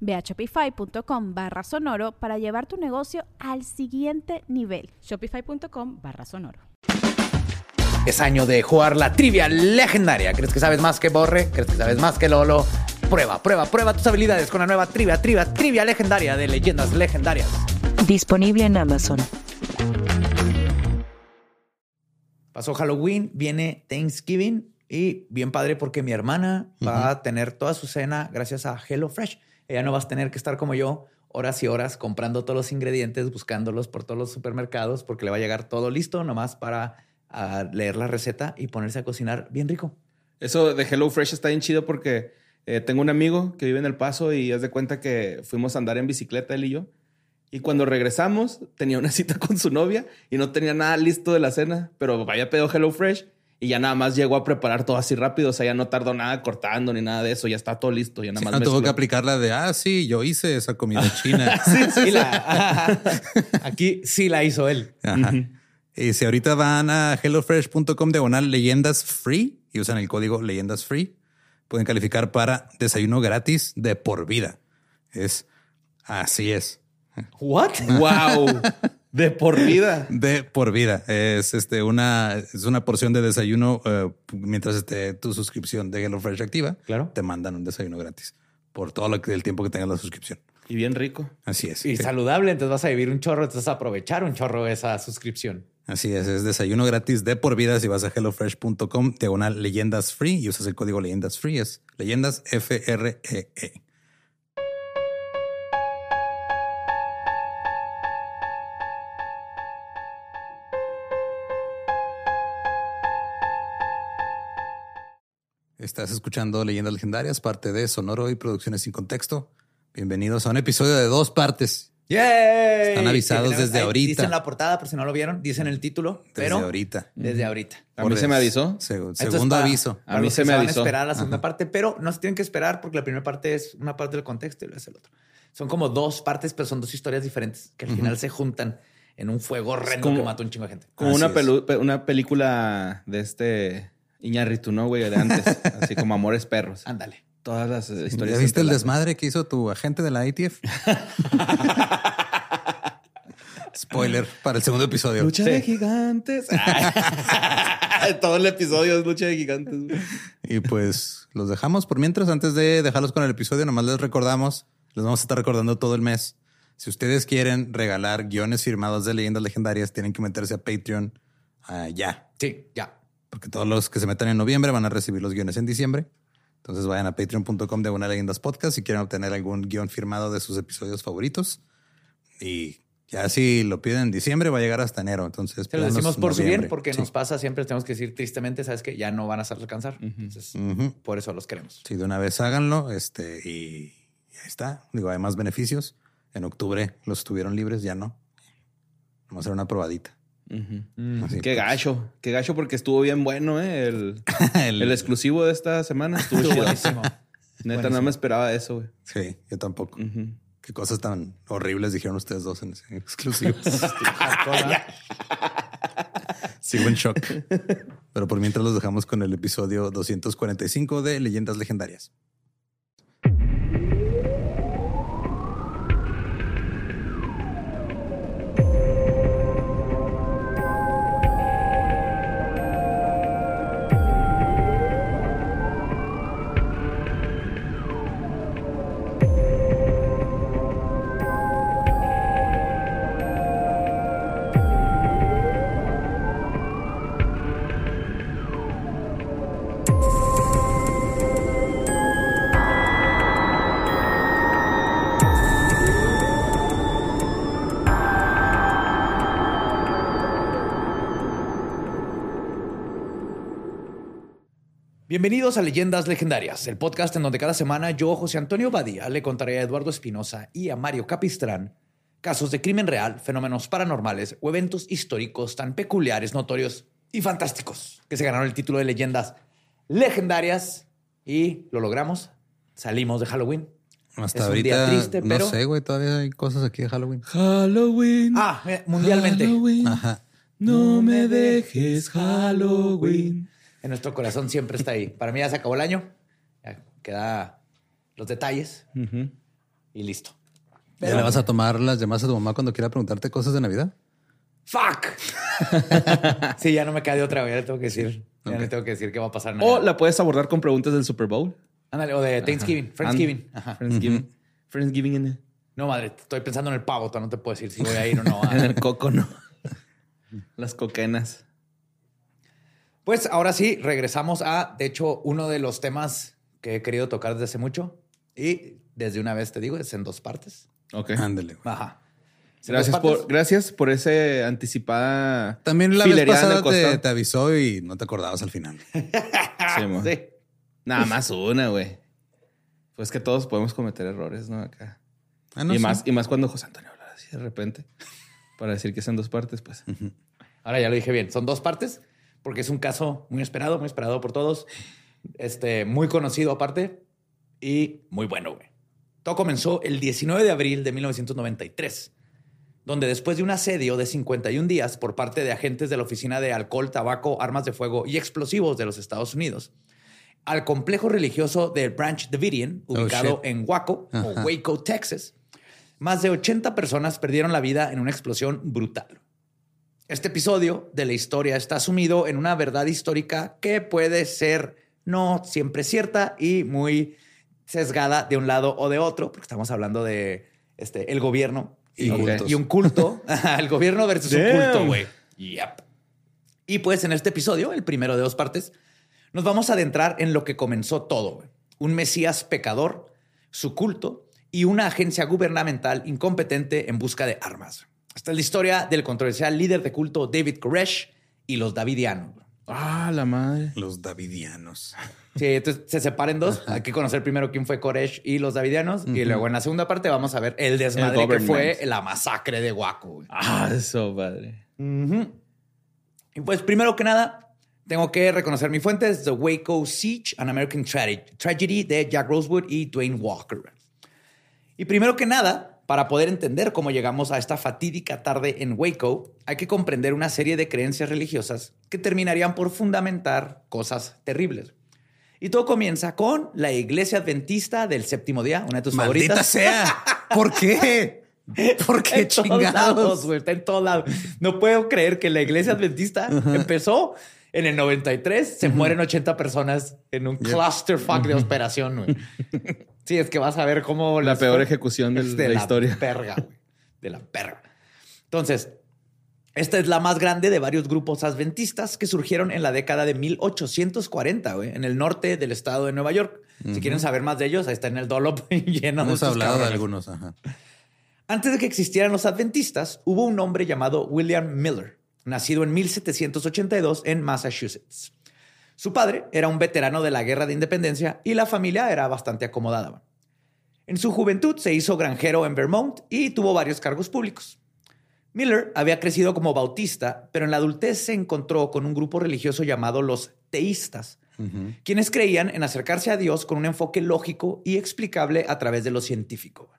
Ve a shopify.com barra sonoro para llevar tu negocio al siguiente nivel. Shopify.com barra sonoro. Es año de jugar la trivia legendaria. ¿Crees que sabes más que Borre? ¿Crees que sabes más que Lolo? Prueba, prueba, prueba tus habilidades con la nueva trivia, trivia, trivia legendaria de leyendas legendarias. Disponible en Amazon. Pasó Halloween, viene Thanksgiving y bien padre porque mi hermana va a tener toda su cena gracias a HelloFresh. Ella no va a tener que estar como yo horas y horas comprando todos los ingredientes, buscándolos por todos los supermercados, porque le va a llegar todo listo nomás para ah, leer la receta y ponerse a cocinar bien rico. Eso de HelloFresh está bien chido porque eh, tengo un amigo que vive en El Paso y es de cuenta que fuimos a andar en bicicleta él y yo. Y cuando regresamos, tenía una cita con su novia y no tenía nada listo de la cena, pero vaya pedo HelloFresh y ya nada más llegó a preparar todo así rápido. O sea, ya no tardó nada cortando ni nada de eso. Ya está todo listo. Ya nada más. tuvo que aplicar la de, ah, sí, yo hice esa comida china. sí, sí, la, aquí sí la hizo él. Y si ahorita van a hellofresh.com diagonal leyendas free y usan el código leyendas free, pueden calificar para desayuno gratis de por vida. Es así es. What? Wow. De por vida. De por vida. Es este una, es una porción de desayuno eh, mientras esté tu suscripción de HelloFresh activa. Claro. Te mandan un desayuno gratis por todo el tiempo que tengas la suscripción. Y bien rico. Así es. Y saludable. Entonces vas a vivir un chorro. Entonces vas a aprovechar un chorro esa suscripción. Así es. Es desayuno gratis de por vida. Si vas a hellofresh.com, diagonal leyendas free y usas el código leyendas free, es leyendas F R E E. Estás escuchando Leyendas Legendarias, parte de Sonoro y Producciones sin Contexto. Bienvenidos a un episodio de dos partes. ¡Yay! Están avisados desde ahorita. Dicen la portada, por si no lo vieron, dicen el título. Desde pero ahorita. Desde ahorita. A mí se me avisó. Seg- Entonces, segundo para- aviso. A mí se me van a avisó. esperar la segunda parte, pero no se tienen que esperar porque la primera parte es una parte del contexto y luego es el otro. Son como dos partes, pero son dos historias diferentes que al final se juntan en un fuego horrendo como- que mató un chingo de gente. Como Así una, una película de este Iñárritu, ¿no, güey? De antes. Así como Amores Perros. Ándale. Todas las eh, historias. ¿Ya viste el desmadre que hizo tu agente de la ITF? Spoiler para el segundo episodio. Lucha de gigantes. Todo el episodio es lucha de gigantes. Y pues los dejamos por mientras. Antes de dejarlos con el episodio, nomás les recordamos, les vamos a estar recordando todo el mes. Si ustedes quieren regalar guiones firmados de leyendas legendarias, tienen que meterse a Patreon ah, ya. Sí, ya. Porque todos los que se metan en noviembre van a recibir los guiones en diciembre. Entonces vayan a patreon.com de una leyendas podcast si quieren obtener algún guion firmado de sus episodios favoritos. Y ya si lo piden en diciembre, va a llegar hasta enero. Entonces, Se lo decimos por su bien noviembre. porque Sí. nos pasa siempre, tenemos que decir tristemente, sabes que ya no van a hacer alcanzar. Entonces, por eso los queremos. Sí, de una vez háganlo. Este, y, y ahí está. Digo, hay más beneficios. En octubre los estuvieron libres, ya no. Vamos a hacer una probadita. Así, Qué pues. gacho. Qué gacho porque estuvo bien bueno, ¿eh? El, El- el exclusivo de esta semana estuvo buenísimo. Neta, no me esperaba eso, güey. Sí, yo tampoco. Qué cosas tan horribles dijeron ustedes dos en ese exclusivo. Sigo en shock. Pero por mientras los dejamos con el episodio 245 de Leyendas Legendarias. Bienvenidos a Leyendas Legendarias, el podcast en donde cada semana yo, José Antonio Badía, le contaré a Eduardo Espinosa y a Mario Capistrán casos de crimen real, fenómenos paranormales o eventos históricos tan peculiares, notorios y fantásticos que se ganaron el título de Leyendas Legendarias y lo logramos. Salimos de Halloween. Hasta Es un ahorita, día triste, pero- no sé, güey, todavía hay cosas aquí de Halloween. Halloween. Ah, mundialmente. Halloween. Ajá. No me dejes Halloween. En nuestro corazón siempre está ahí. Para mí ya se acabó el año. Ya queda los detalles y listo. ¿Ya le vas a tomar las llamadas a tu mamá cuando quiera preguntarte cosas de Navidad? ¡Fuck! sí, ya no me queda de otra, güey. Ya le tengo que decir. Ya Ok. le tengo que decir qué va a pasar. en O la puedes abordar con preguntas del Super Bowl. Ándale, o de Thanksgiving, Friendsgiving. Ajá. Friendsgiving. Friendsgiving en el, No, madre, estoy pensando en el pavo. todavía No te puedo decir si voy a ir o no. en el coco, ¿no? Las coquenas. Pues ahora sí, regresamos a, de hecho, uno de los temas que he querido tocar desde hace mucho. Y desde una vez te digo, es en dos partes. Ok. Ándale. Ajá. ¿En Gracias por, gracias por ese anticipada. También la vez pasada te, avisó y no te acordabas al final. Sí, mo. Sí. Nada más una, güey. Pues que todos podemos cometer errores, ¿no? Acá. Ah, no y, más, y más cuando José Antonio habla así de repente. Para decir que es en dos partes, pues. Ahora ya lo dije bien. Son dos partes porque es un caso muy esperado, muy esperado por todos. Este, muy conocido aparte y muy bueno, güey. Todo comenzó el 19 de abril de 1993, donde después de un asedio de 51 días por parte de agentes de la Oficina de Alcohol, Tabaco, Armas de Fuego y Explosivos de los Estados Unidos, al complejo religioso de Branch Davidian, ubicado shit. en Waco o. Waco, Texas, más de 80 personas perdieron la vida en una explosión brutal. Este episodio de la historia está asumido en una verdad histórica que puede ser no siempre cierta y muy sesgada de un lado o de otro, porque estamos hablando de este, el gobierno Y un culto. el gobierno versus un culto, güey. Yep. Y pues en este episodio, el primero de dos partes, nos vamos a adentrar en lo que comenzó todo. Un Mesías pecador, su culto y una agencia gubernamental incompetente en busca de armas. Esta es la historia del controversial líder de culto David Koresh y los Davidianos. Ah, la madre. Los Davidianos. Sí, entonces se separan dos. Hay que conocer primero quién fue Koresh y los Davidianos. Y luego en la segunda parte vamos a ver el desmadre El que fue la masacre de Waco. Ah, eso, padre. Ujú. Y pues primero que nada, tengo que reconocer mi fuente, es The Waco Siege, An American Trage- Tragedy de Jack Rosewood y Dwayne Walker. Y primero que nada, para poder entender cómo llegamos a esta fatídica tarde en Waco, hay que comprender una serie de creencias religiosas que terminarían por fundamentar cosas terribles. Y todo comienza con la Iglesia Adventista del Séptimo Día, una de tus Maldita favoritas. sea. ¿Por qué? ¿Por qué En todos lados, chingados? güey, está en todos lados. No puedo creer que la iglesia adventista empezó en el 93, se mueren 80 personas en un clusterfuck de operación, güey. Sí, es que vas a ver cómo La peor fue. ejecución de Es la historia. Perga, güey. De la perga. Entonces, esta es la más grande de varios grupos adventistas que surgieron en la década de 1840, güey, en el norte del estado de Nueva York. Si quieren saber más de ellos, ahí está en el Dolop lleno de Hemos hablado de algunos. Ajá. Antes de que existieran los adventistas, hubo un hombre llamado William Miller, nacido en 1782 en Massachusetts. Su padre era un veterano de la Guerra de Independencia y la familia era bastante acomodada. En su juventud se hizo granjero en Vermont y tuvo varios cargos públicos. Miller había crecido como bautista, pero en la adultez se encontró con un grupo religioso llamado los teístas, quienes creían en acercarse a Dios con un enfoque lógico y explicable a través de lo científico.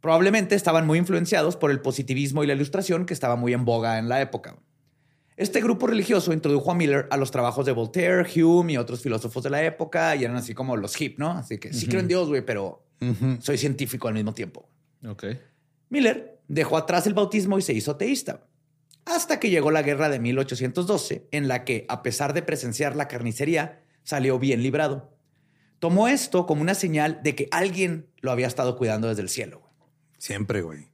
Probablemente estaban muy influenciados por el positivismo y la ilustración que estaba muy en boga en la época. Este grupo religioso introdujo a Miller a los trabajos de Voltaire, Hume y otros filósofos de la época y eran así como los hip, ¿no? Así que sí creo en Dios, güey, pero soy científico al mismo tiempo. Ok. Miller dejó atrás el bautismo y se hizo teísta. Hasta que llegó la guerra de 1812, en la que, a pesar de presenciar la carnicería, salió bien librado. Tomó esto como una señal de que alguien lo había estado cuidando desde el cielo. güey. Siempre, güey.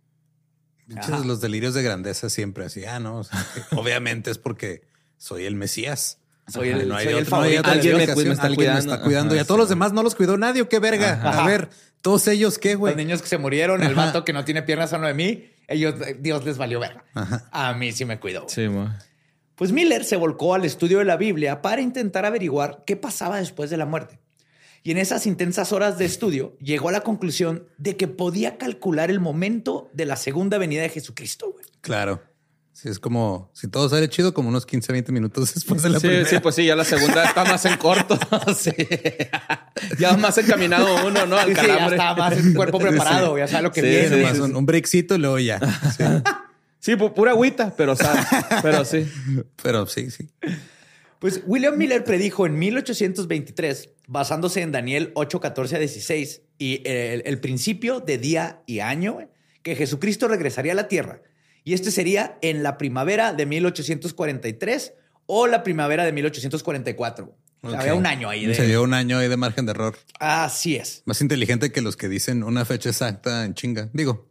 Pinches Ajá. Los delirios de grandeza siempre así. Ah, no. o sea, obviamente es porque soy el Mesías. Soy el- no hay soy de el otro- no hay Alguien me cuida- me está Alguien me cuidando. está cuidando. y a todos los demás no los cuidó nadie. ¿o ¿Qué verga? Ajá. A ver, todos ellos, ¿qué, Los güey? niños que se murieron, el Ajá. vato que no tiene piernas a uno de mí, ellos, Dios les valió verga. A mí sí me cuidó. Sí. Pues Miller se volcó al estudio de la Biblia para intentar averiguar qué pasaba después de la muerte. Y en esas intensas horas de estudio llegó a la conclusión de que podía calcular el momento de la segunda venida de Jesucristo. güey. Claro. Sí, es como si todo sale chido, como unos 15, 20 minutos después de la Sí, primera. sí, pues sí, ya la segunda está más en corto. Sí. Ya más encaminado uno, ¿no? Al Sí, sí, ya calambre. está más el cuerpo preparado, ya sabe lo que Sí, viene. sí, Nomás un, un breakcito y luego ya. Sí. Sí, pu- pura agüita, pero sabe. Pero sí. Pero sí, sí. Pues William Miller predijo en 1823, basándose en Daniel 8, 14 a 16 y el, el principio de día y año, que Jesucristo regresaría a la tierra. Y este sería en la primavera de 1843 o la primavera de 1844. O sea, Ok. había un año ahí. de- Se dio un año ahí de margen de error. Así es. Más inteligente que los que dicen una fecha exacta en chinga. Digo.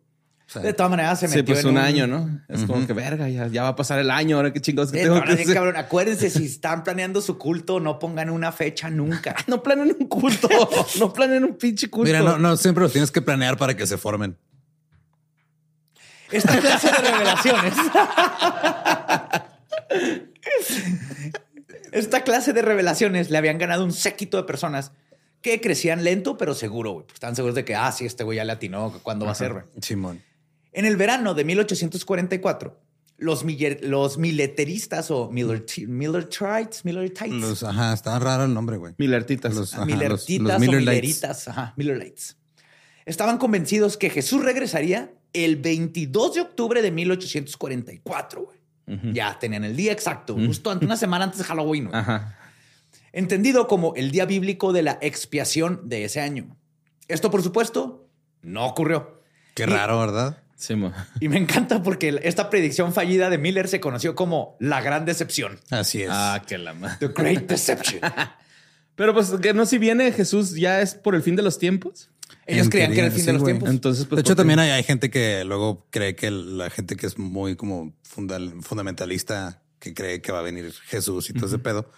Sea, De todas maneras se Sí, metió pues en un, año, ¿no? Es como que verga, ya, ya va a pasar el año. Ahora qué chingados que Eh, tengo no, que no, bien hacer. cabrón. Acuérdense, si están planeando su culto, no pongan una fecha nunca. No planen un culto. No planen un pinche culto. Mira, no, no siempre los tienes que planear para que se formen. Esta clase de revelaciones. Esta clase de revelaciones le habían ganado un séquito de personas que crecían lento pero seguro. güey. Estaban seguros de que, ah, sí, este güey ya le atinó, ¿cuándo va a ser? güey? Simón. En el verano de 1844, los, miller- los mileteristas o Miller, Millerites, Millerites, Los, ajá, está raro el nombre, güey. Milertitas. Los- ajá, Millertitas los o. Milleritas, ajá, Miller Lights. Estaban convencidos que Jesús regresaría el 22 de octubre de 1844. güey. Ya tenían el día exacto, justo ante- una semana antes de Halloween. güey. Ajá. Entendido como el día bíblico de la expiación de ese año. Esto, por supuesto, no ocurrió. Qué Y- raro, ¿verdad? Sí. Y me encanta porque esta predicción fallida de Miller se conoció como la gran decepción. Así es. Ah, qué la madre. The Great Deception. Pero pues que no si viene Jesús ya es por el fin de los tiempos. Ellos En creían que era el fin sí, de los tiempos. Entonces, pues de hecho, también hay, hay gente que luego cree que la gente que es muy como fundal- fundamentalista, que cree que va a venir Jesús y todo ese pedo,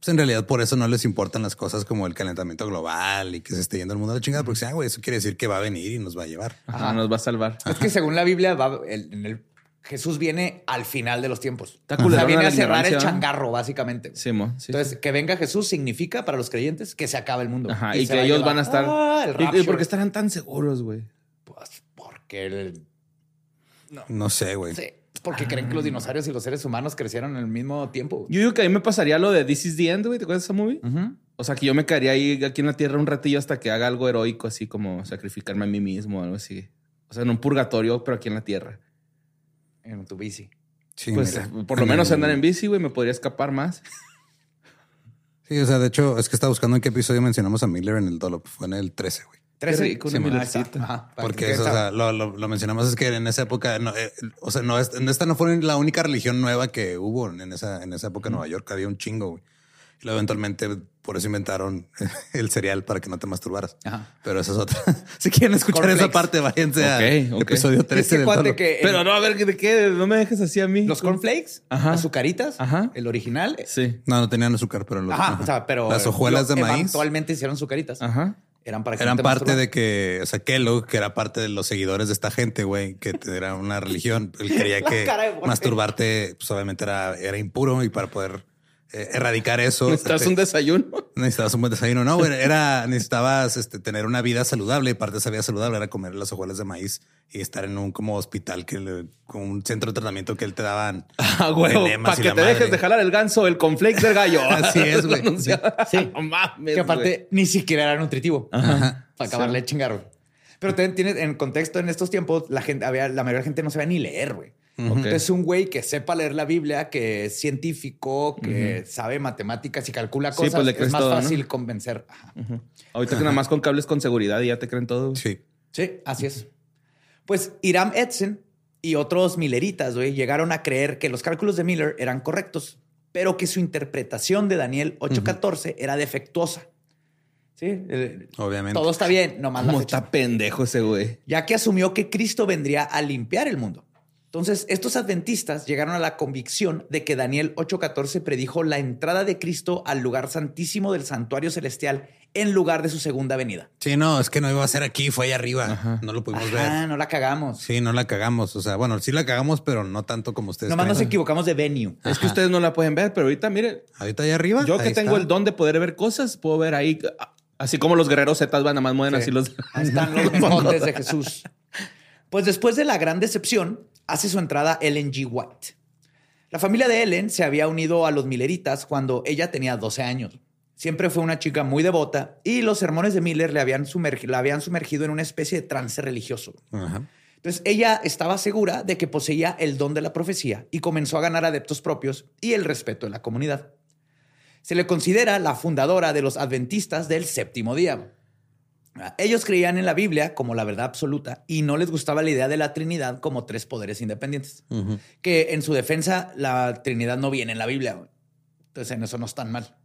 pues en realidad por eso no les importan las cosas como el calentamiento global y que se esté yendo el mundo a la chingada, porque ah, güey, eso quiere decir que va a venir y nos va a llevar. Ajá, nos va a salvar. Es que según la Biblia, va, el- en el- Jesús viene al final de los tiempos. Está o sea, viene a cerrar el ¿no? changarro, básicamente. Sí, mo. Sí, Entonces, que venga Jesús significa para los creyentes que se acaba el mundo. Ajá, y, que va ellos llevar- van a estar. Ah, el ¿Y- ¿Y, rapture. por qué estarán tan seguros, güey? Pues porque el- No sé, güey. sí, porque creen que los dinosaurios y los seres humanos crecieron al mismo tiempo. Yo digo que a mí me pasaría lo de This is the End, güey. ¿Te acuerdas de esa movie? O sea, que yo me quedaría ahí aquí en la tierra un ratillo hasta que haga algo heroico, así como sacrificarme a mí mismo o algo así. O sea, en un purgatorio, pero aquí en la tierra. En tu bici. Sí, pues mira. por lo menos andar en bici, güey, me podría escapar más. Sí, o sea, de hecho, es que estaba buscando en qué episodio mencionamos a Miller en el Dolop. Fue en el 13, güey. 13 rico, una Sí, ahí Millercita. está. Ajá, Porque que- eso, o sea, lo, lo- lo mencionamos es que en esa época, no, eh, o sea, no, es- esta no fue la única religión nueva que hubo en esa, en esa época en Nueva York. Había un chingo, güey. Y luego eventualmente por eso inventaron el cereal para que no te masturbaras. Ajá. Pero esa es otra. si quieren escuchar Cornflakes. esa parte, váyanse Ok, al ok. episodio Es 13 que del cuate Dolop. que Pero no, a ver, ¿de qué? No me dejes así a mí. los cornflakes, Ajá. azucaritas, Ajá. el original. Sí. No, no tenían azúcar, pero los- Ajá, ajá. o sea, pero las hojuelas de maíz Eventualmente hicieron azucaritas. Ajá. Eran para que eran parte de que, o sea, Kellogg, que era parte de los seguidores de esta gente, güey, que era una religión. Él quería La que masturbarte, pues obviamente era, era impuro y para poder erradicar eso. ¿Necesitas este, un desayuno? Necesitabas un buen desayuno. No, güey, era, necesitabas este, tener una vida saludable y parte de esa vida saludable era comer las hojuelas de maíz y estar en un como hospital que le- con un centro de tratamiento que él te daban. Ah, güey. Para que te dejes de jalar el ganso, el conflake del gallo. Así es, güey. Sí. No mames, Que aparte güey. ni siquiera era nutritivo. Para acabarle de chingar, güey. Pero también tienes en contexto en estos tiempos, la gente había, la mayoría de la gente no sabía ni leer, güey. Entonces, un güey que sepa leer la Biblia, que es científico, que sabe matemáticas y calcula Sí, cosas, pues le es crees más todo, ¿no? fácil convencer. Ahorita que nada más con cables con seguridad y ya te creen todo. Sí. Sí, así es. Pues Iram Edson y otros milleritas, güey, llegaron a creer que los cálculos de Miller eran correctos, pero que su interpretación de Daniel 8:14 era defectuosa. Sí, el- Obviamente. todo está bien, nomás la ¿Cómo fecha. está pendejo ese güey? ya que asumió que Cristo vendría a limpiar el mundo. Entonces, estos adventistas llegaron a la convicción de que Daniel 8:14 predijo la entrada de Cristo al lugar santísimo del santuario celestial en lugar de su segunda venida. Sí, no, es que no iba a ser aquí, fue allá arriba. No lo pudimos Ah, ver. no la cagamos. Sí, no la cagamos. O sea, bueno, sí la cagamos, pero no tanto como ustedes. Nomás nos creen. equivocamos de venue. Es que ustedes no la pueden ver, pero ahorita miren, Ahorita allá arriba. yo que tengo está. el don de poder ver cosas, puedo ver ahí, así como los guerreros Zetas van, nada más mueven Sí. así los. Ahí están los escotes de Jesús. Pues después de la gran decepción, hace su entrada Ellen G. White. La familia de Ellen se había unido a los Milleritas cuando ella tenía 12 años. Siempre fue una chica muy devota y los sermones de Miller le habían, la habían sumergido en una especie de trance religioso. Ajá. Entonces ella estaba segura de que poseía el don de la profecía y comenzó a ganar adeptos propios y el respeto de la comunidad. Se le considera la fundadora de los adventistas del séptimo día. Ellos creían en la Biblia como la verdad absoluta y no les gustaba la idea de la Trinidad como tres poderes independientes. Que en su defensa la Trinidad no viene en la Biblia. Entonces en eso no están mal.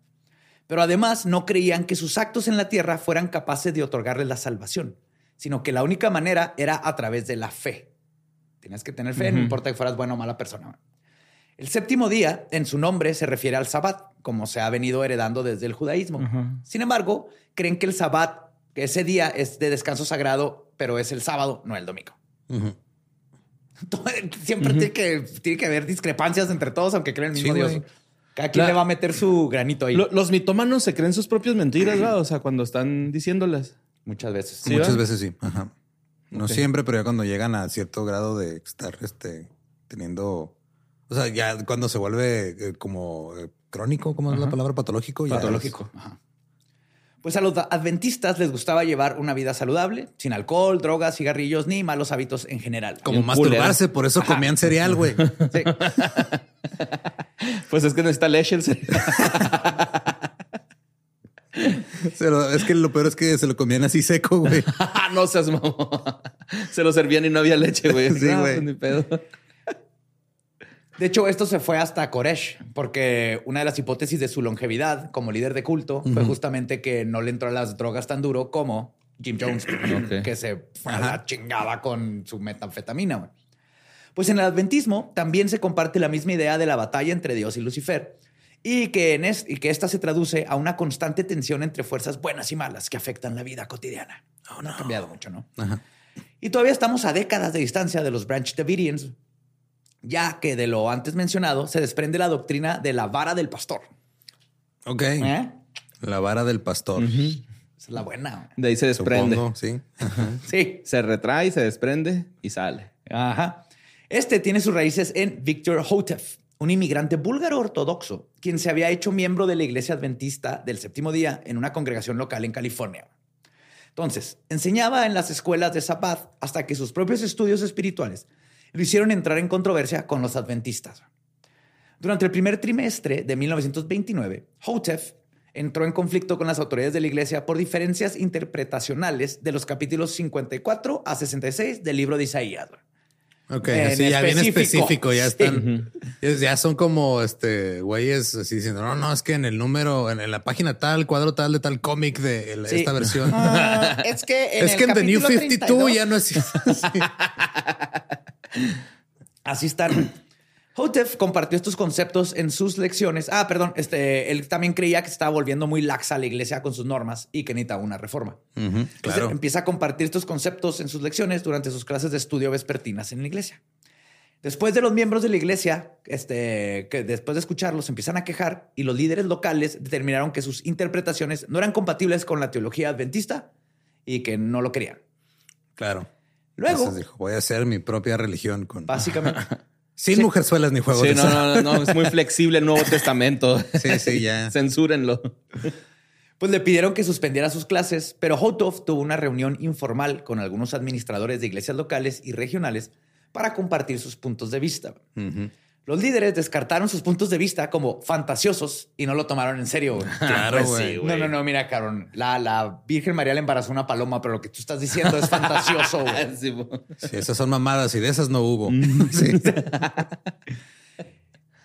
Pero además no creían que sus actos en la tierra fueran capaces de otorgarles la salvación, sino que la única manera era a través de la fe. Tienes que tener fe, no importa que fueras buena o mala persona. El séptimo día, en su nombre, se refiere al sabbat, como se ha venido heredando desde el judaísmo. Sin embargo, creen que el sabbat, que ese día es de descanso sagrado, pero es el sábado, no el domingo. Siempre tiene, que, tiene que haber discrepancias entre todos, aunque creen el mismo Sí, Dios. Cada quien La- le va a meter su granito ahí. Lo- los mitómanos se creen sus propias mentiras, ¿verdad? O sea, cuando están diciéndolas. Muchas veces. Sí, Muchas ¿verdad? veces sí. Ajá. No siempre, pero ya cuando llegan a cierto grado de estar este, teniendo. O sea, ya cuando se vuelve eh, como eh, crónico, ¿cómo es la palabra? Patológico. ya Patológico. Ajá. Pues a los adventistas les gustaba llevar una vida saludable, sin alcohol, drogas, cigarrillos ni malos hábitos en general. Como masturbarse, por eso comían cereal, güey. Sí. Pues es que necesita leche el cereal. Se lo- es que lo peor es que se lo comían así seco, güey. no seas mamón. Se lo servían y no había leche, güey. Sí, No, güey. pues, ni pedo. De hecho, esto se fue hasta Koresh, porque una de las hipótesis de su longevidad como líder de culto fue justamente que no le entró a las drogas tan duro como Jim Jones, que se fue a la chingada con su metanfetamina. Pues en el adventismo también se comparte la misma idea de la batalla entre Dios y Lucifer y que, en es- y que esta se traduce a una constante tensión entre fuerzas buenas y malas que afectan la vida cotidiana. No, ha cambiado mucho, ¿no? Ajá. Y todavía estamos a décadas de distancia de los Branch Davidians, ya que de lo antes mencionado se desprende la doctrina de la vara del pastor. Ok. ¿Eh? La vara del pastor. Esa es la buena. De ahí se desprende. Supongo, sí. Sí. Se retrae, se desprende y sale. Ajá. Este tiene sus raíces en Victor Hotef, un inmigrante búlgaro ortodoxo, quien se había hecho miembro de la iglesia adventista del séptimo día en una congregación local en California. Entonces, enseñaba en las escuelas de Zapad hasta que sus propios estudios espirituales lo hicieron entrar en controversia con los adventistas. Durante el primer trimestre de 1929, Hotef entró en conflicto con las autoridades de la iglesia por diferencias interpretacionales de los capítulos 54 a 66 del libro de Isaías. Ok, En sí, ya bien específico. ya Sí. están, es- ya son como este güeyes así diciendo, no, no, es que en el número, en, en la página tal, cuadro tal de tal cómic de el- Sí. esta versión. Ah, es que en es el que en The New capítulo 52 32 ya no es. sí. Así están. Hotef compartió estos conceptos en sus lecciones. Ah, perdón, este, él también creía que estaba volviendo muy laxa la iglesia con sus normas y que necesitaba una reforma. Entonces, claro. empieza a compartir estos conceptos en sus lecciones durante sus clases de estudio vespertinas en la iglesia. Después de los miembros de la iglesia, este, que después de escucharlos empiezan a quejar y los líderes locales determinaron que sus interpretaciones no eran compatibles con la teología adventista y que no lo querían. Claro. Luego, Entonces dijo, voy a hacer mi propia religión con básicamente, sin mujerzuelas ni juegos Sí, de no, no, no, es muy flexible el Nuevo Testamento. Sí, sí, ya. Censúrenlo. Pues le pidieron que suspendiera sus clases, pero Hotov tuvo una reunión informal con algunos administradores de iglesias locales y regionales para compartir sus puntos de vista. Los líderes descartaron sus puntos de vista como fantasiosos y no lo tomaron en serio. güey. Claro, Pues güey. no, no, no, mira, Caron, la, la Virgen María le embarazó una paloma, pero lo que tú estás diciendo es fantasioso. güey. Sí, bo- Sí, esas son mamadas y de esas no hubo. Mm. Sí.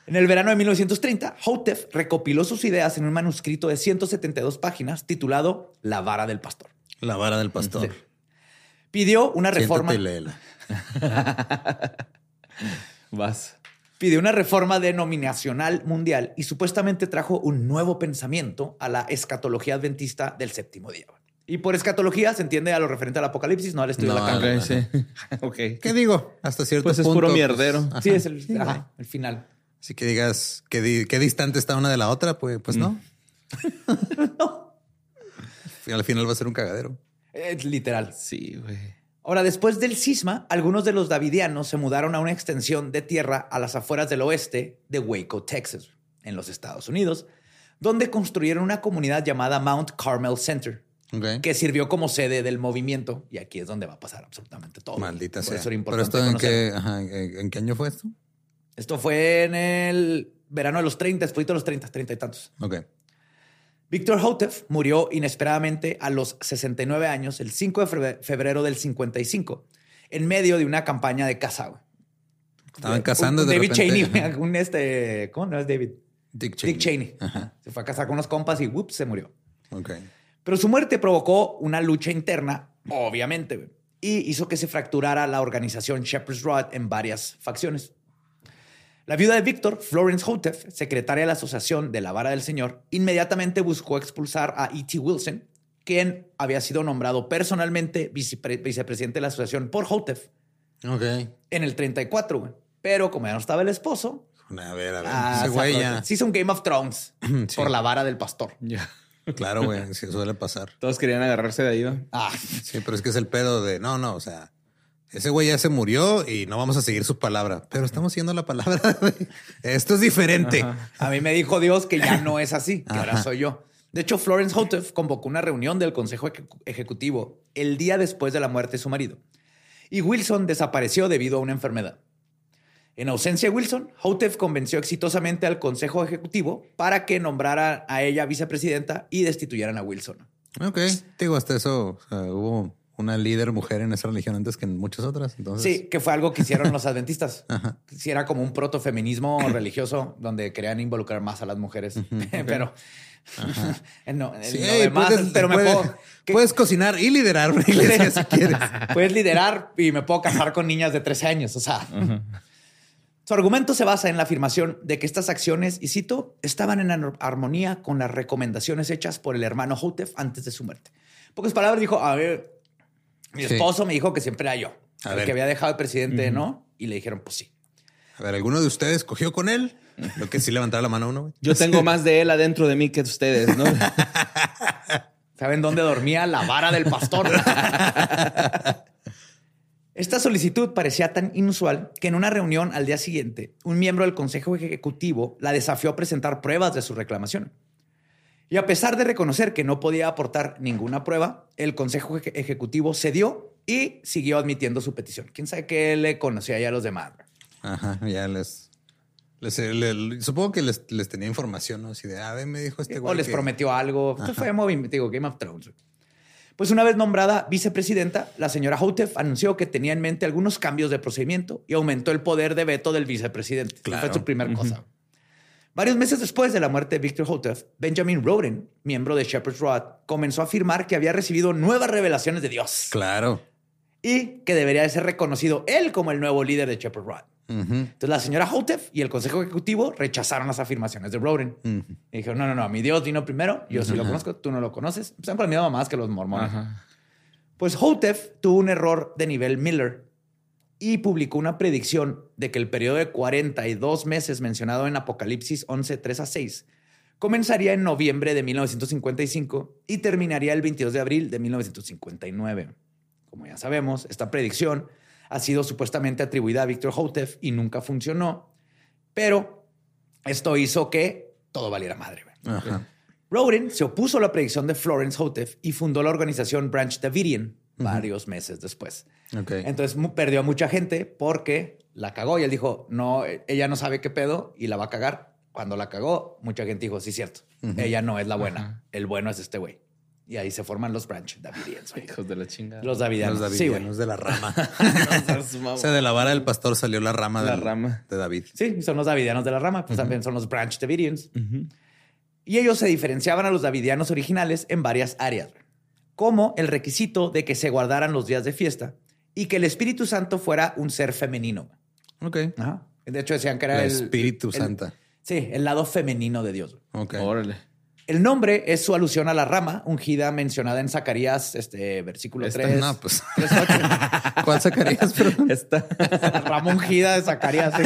En el verano de 1930, Hotef recopiló sus ideas en un manuscrito de 172 páginas titulado La vara del pastor. La vara del pastor. Pidió una reforma. Siéntate y léela. Vas. Pidió una reforma denominacional mundial y supuestamente trajo un nuevo pensamiento a la escatología adventista del séptimo día. Y por escatología se entiende a lo referente al apocalipsis, no al estudio No, de la carne. Ok, sí. ok. ¿Qué digo? Hasta cierto Pues es punto. puro pues, mierdero. Sí, es el, Sí, ajá, güey. el final. Así que digas qué, di- qué distante está una de la otra, pues, pues no. Al final va a ser un cagadero. Es literal. Sí, güey. Ahora, después del cisma, algunos de los davidianos se mudaron a una extensión de tierra a las afueras del oeste de Waco, Texas, en los Estados Unidos, donde construyeron una comunidad llamada Mount Carmel Center, que sirvió como sede del movimiento. Y aquí es donde va a pasar absolutamente todo. Maldita Por sea. eso era Pero importante esto en qué, ajá, ¿en en qué año fue esto? Esto fue en el verano de los 30, después de los 30, 30 y tantos. Ok. Víctor Houteff murió inesperadamente a los 69 años, el 5 de febre- febrero del 55, en medio de una campaña de caza. Estaban cazando Un- de David repente, Cheney, un este, ¿cómo no es David? Dick Cheney. Dick Cheney. Ajá. Se fue a casar con unos compas y whoops, se murió. Ok. Pero su muerte provocó una lucha interna, obviamente, y hizo que se fracturara la organización Shepherd's Rod en varias facciones. La viuda de Víctor, Florence Houteff, secretaria de la Asociación de la Vara del Señor, inmediatamente buscó expulsar a E.T. Wilson, quien había sido nombrado personalmente vicepre- vicepresidente de la asociación por Houteff Ok. en el 34. güey. Pero como ya no estaba el esposo, A ver, a ver. ah, Ese se güey ya. se hizo un Game of Thrones Sí. por la vara del pastor. Ya. Claro, güey. Sí, suele pasar. Todos querían agarrarse de ahí, ¿no? Ah, Sí, pero es que es el pedo de no, no, o sea, ese güey ya se murió y no vamos a seguir su palabra, pero estamos siguiendo la palabra. Esto es diferente. A mí me dijo Dios que ya no es así, que ahora soy yo. De hecho, Florence Houteff convocó una reunión del Consejo Eje- Ejecutivo el día después de la muerte de su marido. Y Wilson desapareció debido a una enfermedad. En ausencia de Wilson, Houteff convenció exitosamente al Consejo Ejecutivo para que nombrara a ella vicepresidenta y destituyeran a Wilson. Ok, digo, hasta eso hubo una líder mujer en esa religión antes que en muchas otras. Entonces, Sí, que fue algo que hicieron los adventistas. Ajá. Sí, era como un protofeminismo religioso donde querían involucrar más a las mujeres. Pero no, Sí, lo hey, demás, puedes, pero me puedes- puedo, puedes cocinar y liderar una iglesia si quieres. puedes liderar y me puedo casar con niñas de 13 años. O sea, su argumento se basa en la afirmación de que estas acciones, y cito, estaban en ar- armonía con las recomendaciones hechas por el hermano Houteff antes de su muerte. Pocas palabras, dijo: A ver, mi Sí. esposo me dijo que siempre era yo, A el ver. que había dejado de presidente, ¿no? Y le dijeron: Pues sí. A ver, ¿alguno de ustedes cogió con él? Lo que sí levantara la mano uno, güey. Yo tengo más de él adentro de mí que de ustedes, ¿no? ¿Saben dónde dormía la vara del pastor? Esta solicitud parecía tan inusual que en una reunión al día siguiente, un miembro del Consejo Ejecutivo la desafió a presentar pruebas de su reclamación. Y a pesar de reconocer que no podía aportar ninguna prueba, el Consejo Eje- Ejecutivo cedió y siguió admitiendo su petición. ¿Quién sabe qué le conocía ya a los demás? Ajá, ya les... les- le- supongo que les, les tenía información, ¿no? Así de, a ver, me dijo este güey o les que- prometió algo. Esto fue movimiento, digo, Game of Thrones. Pues una vez nombrada vicepresidenta, la señora Houteff anunció que tenía en mente algunos cambios de procedimiento y aumentó el poder de veto del vicepresidente. Esa Claro. Fue su primera cosa. Varios meses después de la muerte de Victor Houteff, Benjamin Roden, miembro de Shepherd's Rod, comenzó a afirmar que había recibido nuevas revelaciones de Dios Claro. y que debería de ser reconocido él como el nuevo líder de Shepherd's Rod. Entonces la señora Houteff y el Consejo Ejecutivo rechazaron las afirmaciones de Roden. Y dijeron, no, no, no, mi Dios vino primero, yo sí lo conozco, tú no lo conoces. Están con la misma mamás que los mormones. Pues Houteff tuvo un error de nivel Miller y publicó una predicción de que el periodo de 42 meses mencionado en Apocalipsis 11, 3 a 6 comenzaría en noviembre de 1955 y terminaría el 22 de abril de 1959. Como ya sabemos, esta predicción ha sido supuestamente atribuida a Victor Houteff y nunca funcionó, pero esto hizo que todo valiera madre. Ajá. Roden se opuso a la predicción de Florence Houteff y fundó la organización Branch Davidian varios meses después. Entonces perdió a mucha gente porque la cagó y él dijo, no, ella no sabe qué pedo y la va a cagar. Cuando la cagó, mucha gente dijo, sí, cierto, ella no es la buena, el bueno es este güey. Y ahí se forman los Branch Davidians. güey. Hijos de la chingada. Los Davidianos. Los Sí, davidianos de la rama. No o sea, de la vara del pastor salió la rama, La del- rama. de David. Sí, son los Davidianos de la rama, pues también son los Branch Davidians. Y ellos se diferenciaban a los Davidianos originales en varias áreas, como el requisito de que se guardaran los días de fiesta y que el Espíritu Santo fuera un ser femenino. Ok. Ajá. De hecho, decían que era La el Espíritu el- Santa. Sí, el lado femenino de Dios. Ok. Órale. El nombre es su alusión a la rama ungida mencionada en Zacarías, este versículo Esta 3. No, pues. ¿Cuál sacarías? Perdón? Esta. Rama ungida de Zacarías. sí.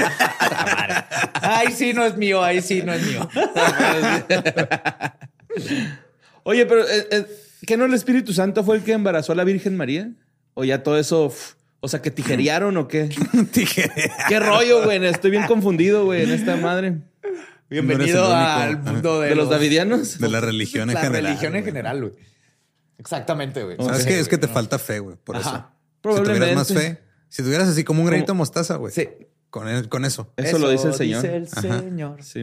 Ay, sí, no es mío. Ahí sí, no es mío. Oye, pero eh, eh, ¿qué no el Espíritu Santo fue el que embarazó a la Virgen María? ¿O ya todo eso, o sea, que tijerearon o qué? ¿Qué rollo, güey? Estoy bien confundido, güey, en esta madre. Bienvenido No al mundo de, ¿De los davidianos? De la religión en la general. religión en general, güey. Exactamente, güey. ¿Sabes Sí, qué? Es que te no. falta fe, güey. Por Ajá. eso. Probablemente. Si tuvieras más fe, si tuvieras así como un granito de mostaza, güey. Sí. Con, el- con eso. Eso, lo dice el Señor. dice el Ajá. Señor. Sí.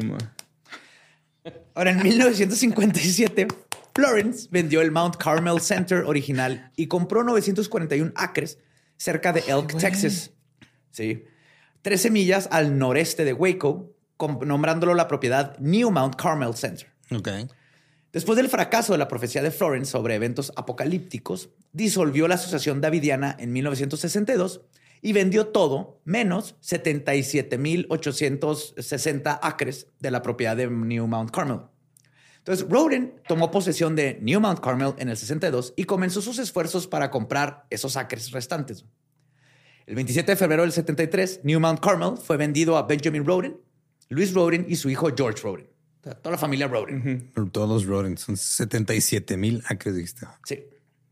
Ahora, en 1957, Florence vendió el Mount Carmel Center original y compró 941 acres cerca de Elk, Texas. Sí. 13 millas al noreste de Waco, nombrándolo la propiedad New Mount Carmel Center. Ok. Después del fracaso de la profecía de Florence sobre eventos apocalípticos, disolvió la Asociación Davidiana en 1962 y vendió todo menos 77.860 acres de la propiedad de New Mount Carmel. Entonces, Roden tomó posesión de New Mount Carmel en el 62 y comenzó sus esfuerzos para comprar esos acres restantes. El 27 de febrero del 73, New Mount Carmel fue vendido a Benjamin Roden, Luis Roden y su hijo George Roden. O sea, toda la familia Roden. Todos los Rodents. Son 77 mil acres, dijiste. Sí.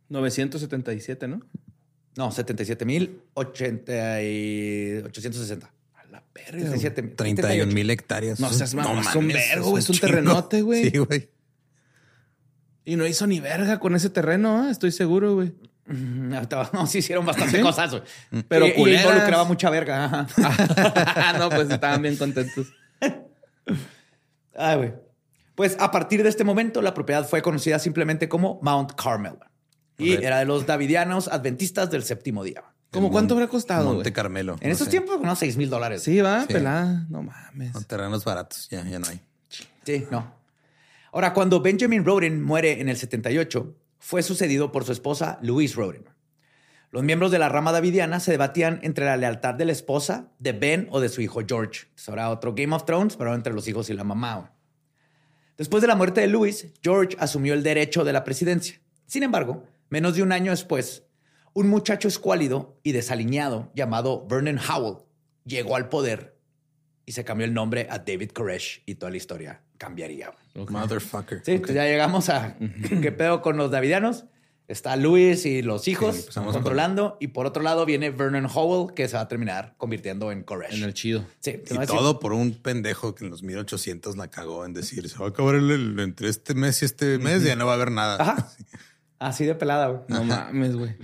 977, ¿no? No, 77,860. A la. 77, 31 mil hectáreas. No seas mamón, es un vergo, es un chingo. terrenote, güey. Sí, güey. Y no hizo ni verga con ese terreno, ¿ah? estoy seguro, güey. Mm, ahorita- No, sí hicieron bastante ¿Sí? cosas. güey. Pero y, y involucraba mucha verga. ajá. no, pues estaban bien contentos. Ay, güey. Pues a partir de este momento, la propiedad fue conocida simplemente como Mount Carmel. Y era de los davidianos adventistas del séptimo día. ¿Cómo cuánto habrá costado, Monte? Carmelo. En no esos sé. tiempos, unos 6 mil dólares. Sí, va, Sí. pelada. No mames. Son terrenos baratos. Ya, ya no hay. Sí, no. Ahora, cuando Benjamin Roden muere en el 78, fue sucedido por su esposa Louise Roden. Los miembros de la rama davidiana se debatían entre la lealtad de la esposa, de Ben o de su hijo George. Entonces, ahora otro Game of Thrones, pero entre los hijos y la mamá. Después de la muerte de Louise, George asumió el derecho de la presidencia. Sin embargo, menos de un año después, un muchacho escuálido y desaliñado llamado Vernon Howell llegó al poder y se cambió el nombre a David Koresh y toda la historia cambiaría. güey. Motherfucker. Sí, pues ya llegamos a qué pedo con los davidianos. Está Luis y los hijos Sí, empezamos controlando. Y por otro lado viene Vernon Howell, que se va a terminar convirtiendo en Koresh. En el chido. Sí, Y todo por un pendejo que en los 1800 la cagó en decir, se va a acabar el, el- entre este mes y este mes, ya no va a haber nada. Ajá. Así de pelada, güey. No mames, güey.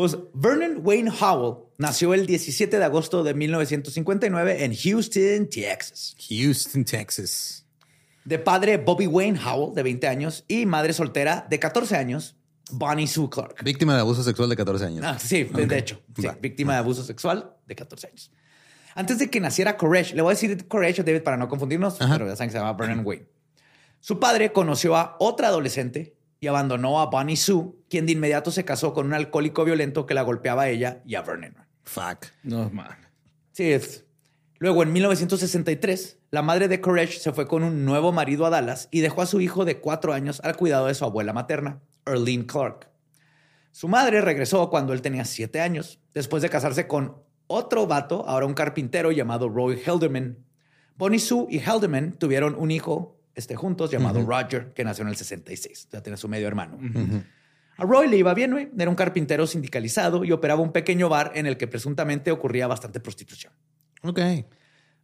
Pues Vernon Wayne Howell nació el 17 de agosto de 1959 en Houston, Texas. Houston, Texas. De padre Bobby Wayne Howell, de 20 años, y madre soltera de 14 años, Bonnie Sue Clark. Víctima de abuso sexual de 14 años. Ah, sí, de- hecho, sí, Va. víctima de abuso sexual de 14 años. Antes de que naciera Koresh, le voy a decir Koresh o David para no confundirnos, Ajá. pero ya saben que se llama Vernon Wayne. Su padre conoció a otra adolescente y abandonó a Bonnie Sue, quien de inmediato se casó con un alcohólico violento que la golpeaba a ella y a Vernon. Fuck. No mames. Sí, es. Luego, en 1963, la madre de Koresh se fue con un nuevo marido a Dallas y dejó a su hijo de cuatro años al cuidado de su abuela materna, Earlene Clark. Su madre regresó cuando él tenía siete años, después de casarse con otro vato, ahora un carpintero llamado Roy Helderman. Bonnie Sue y Helderman tuvieron un hijo este, juntos llamado Roger, que nació en el 66. Ya tiene su medio hermano. A Roy le iba bien, güey. Era un carpintero sindicalizado y operaba un pequeño bar en el que presuntamente ocurría bastante prostitución. Ok.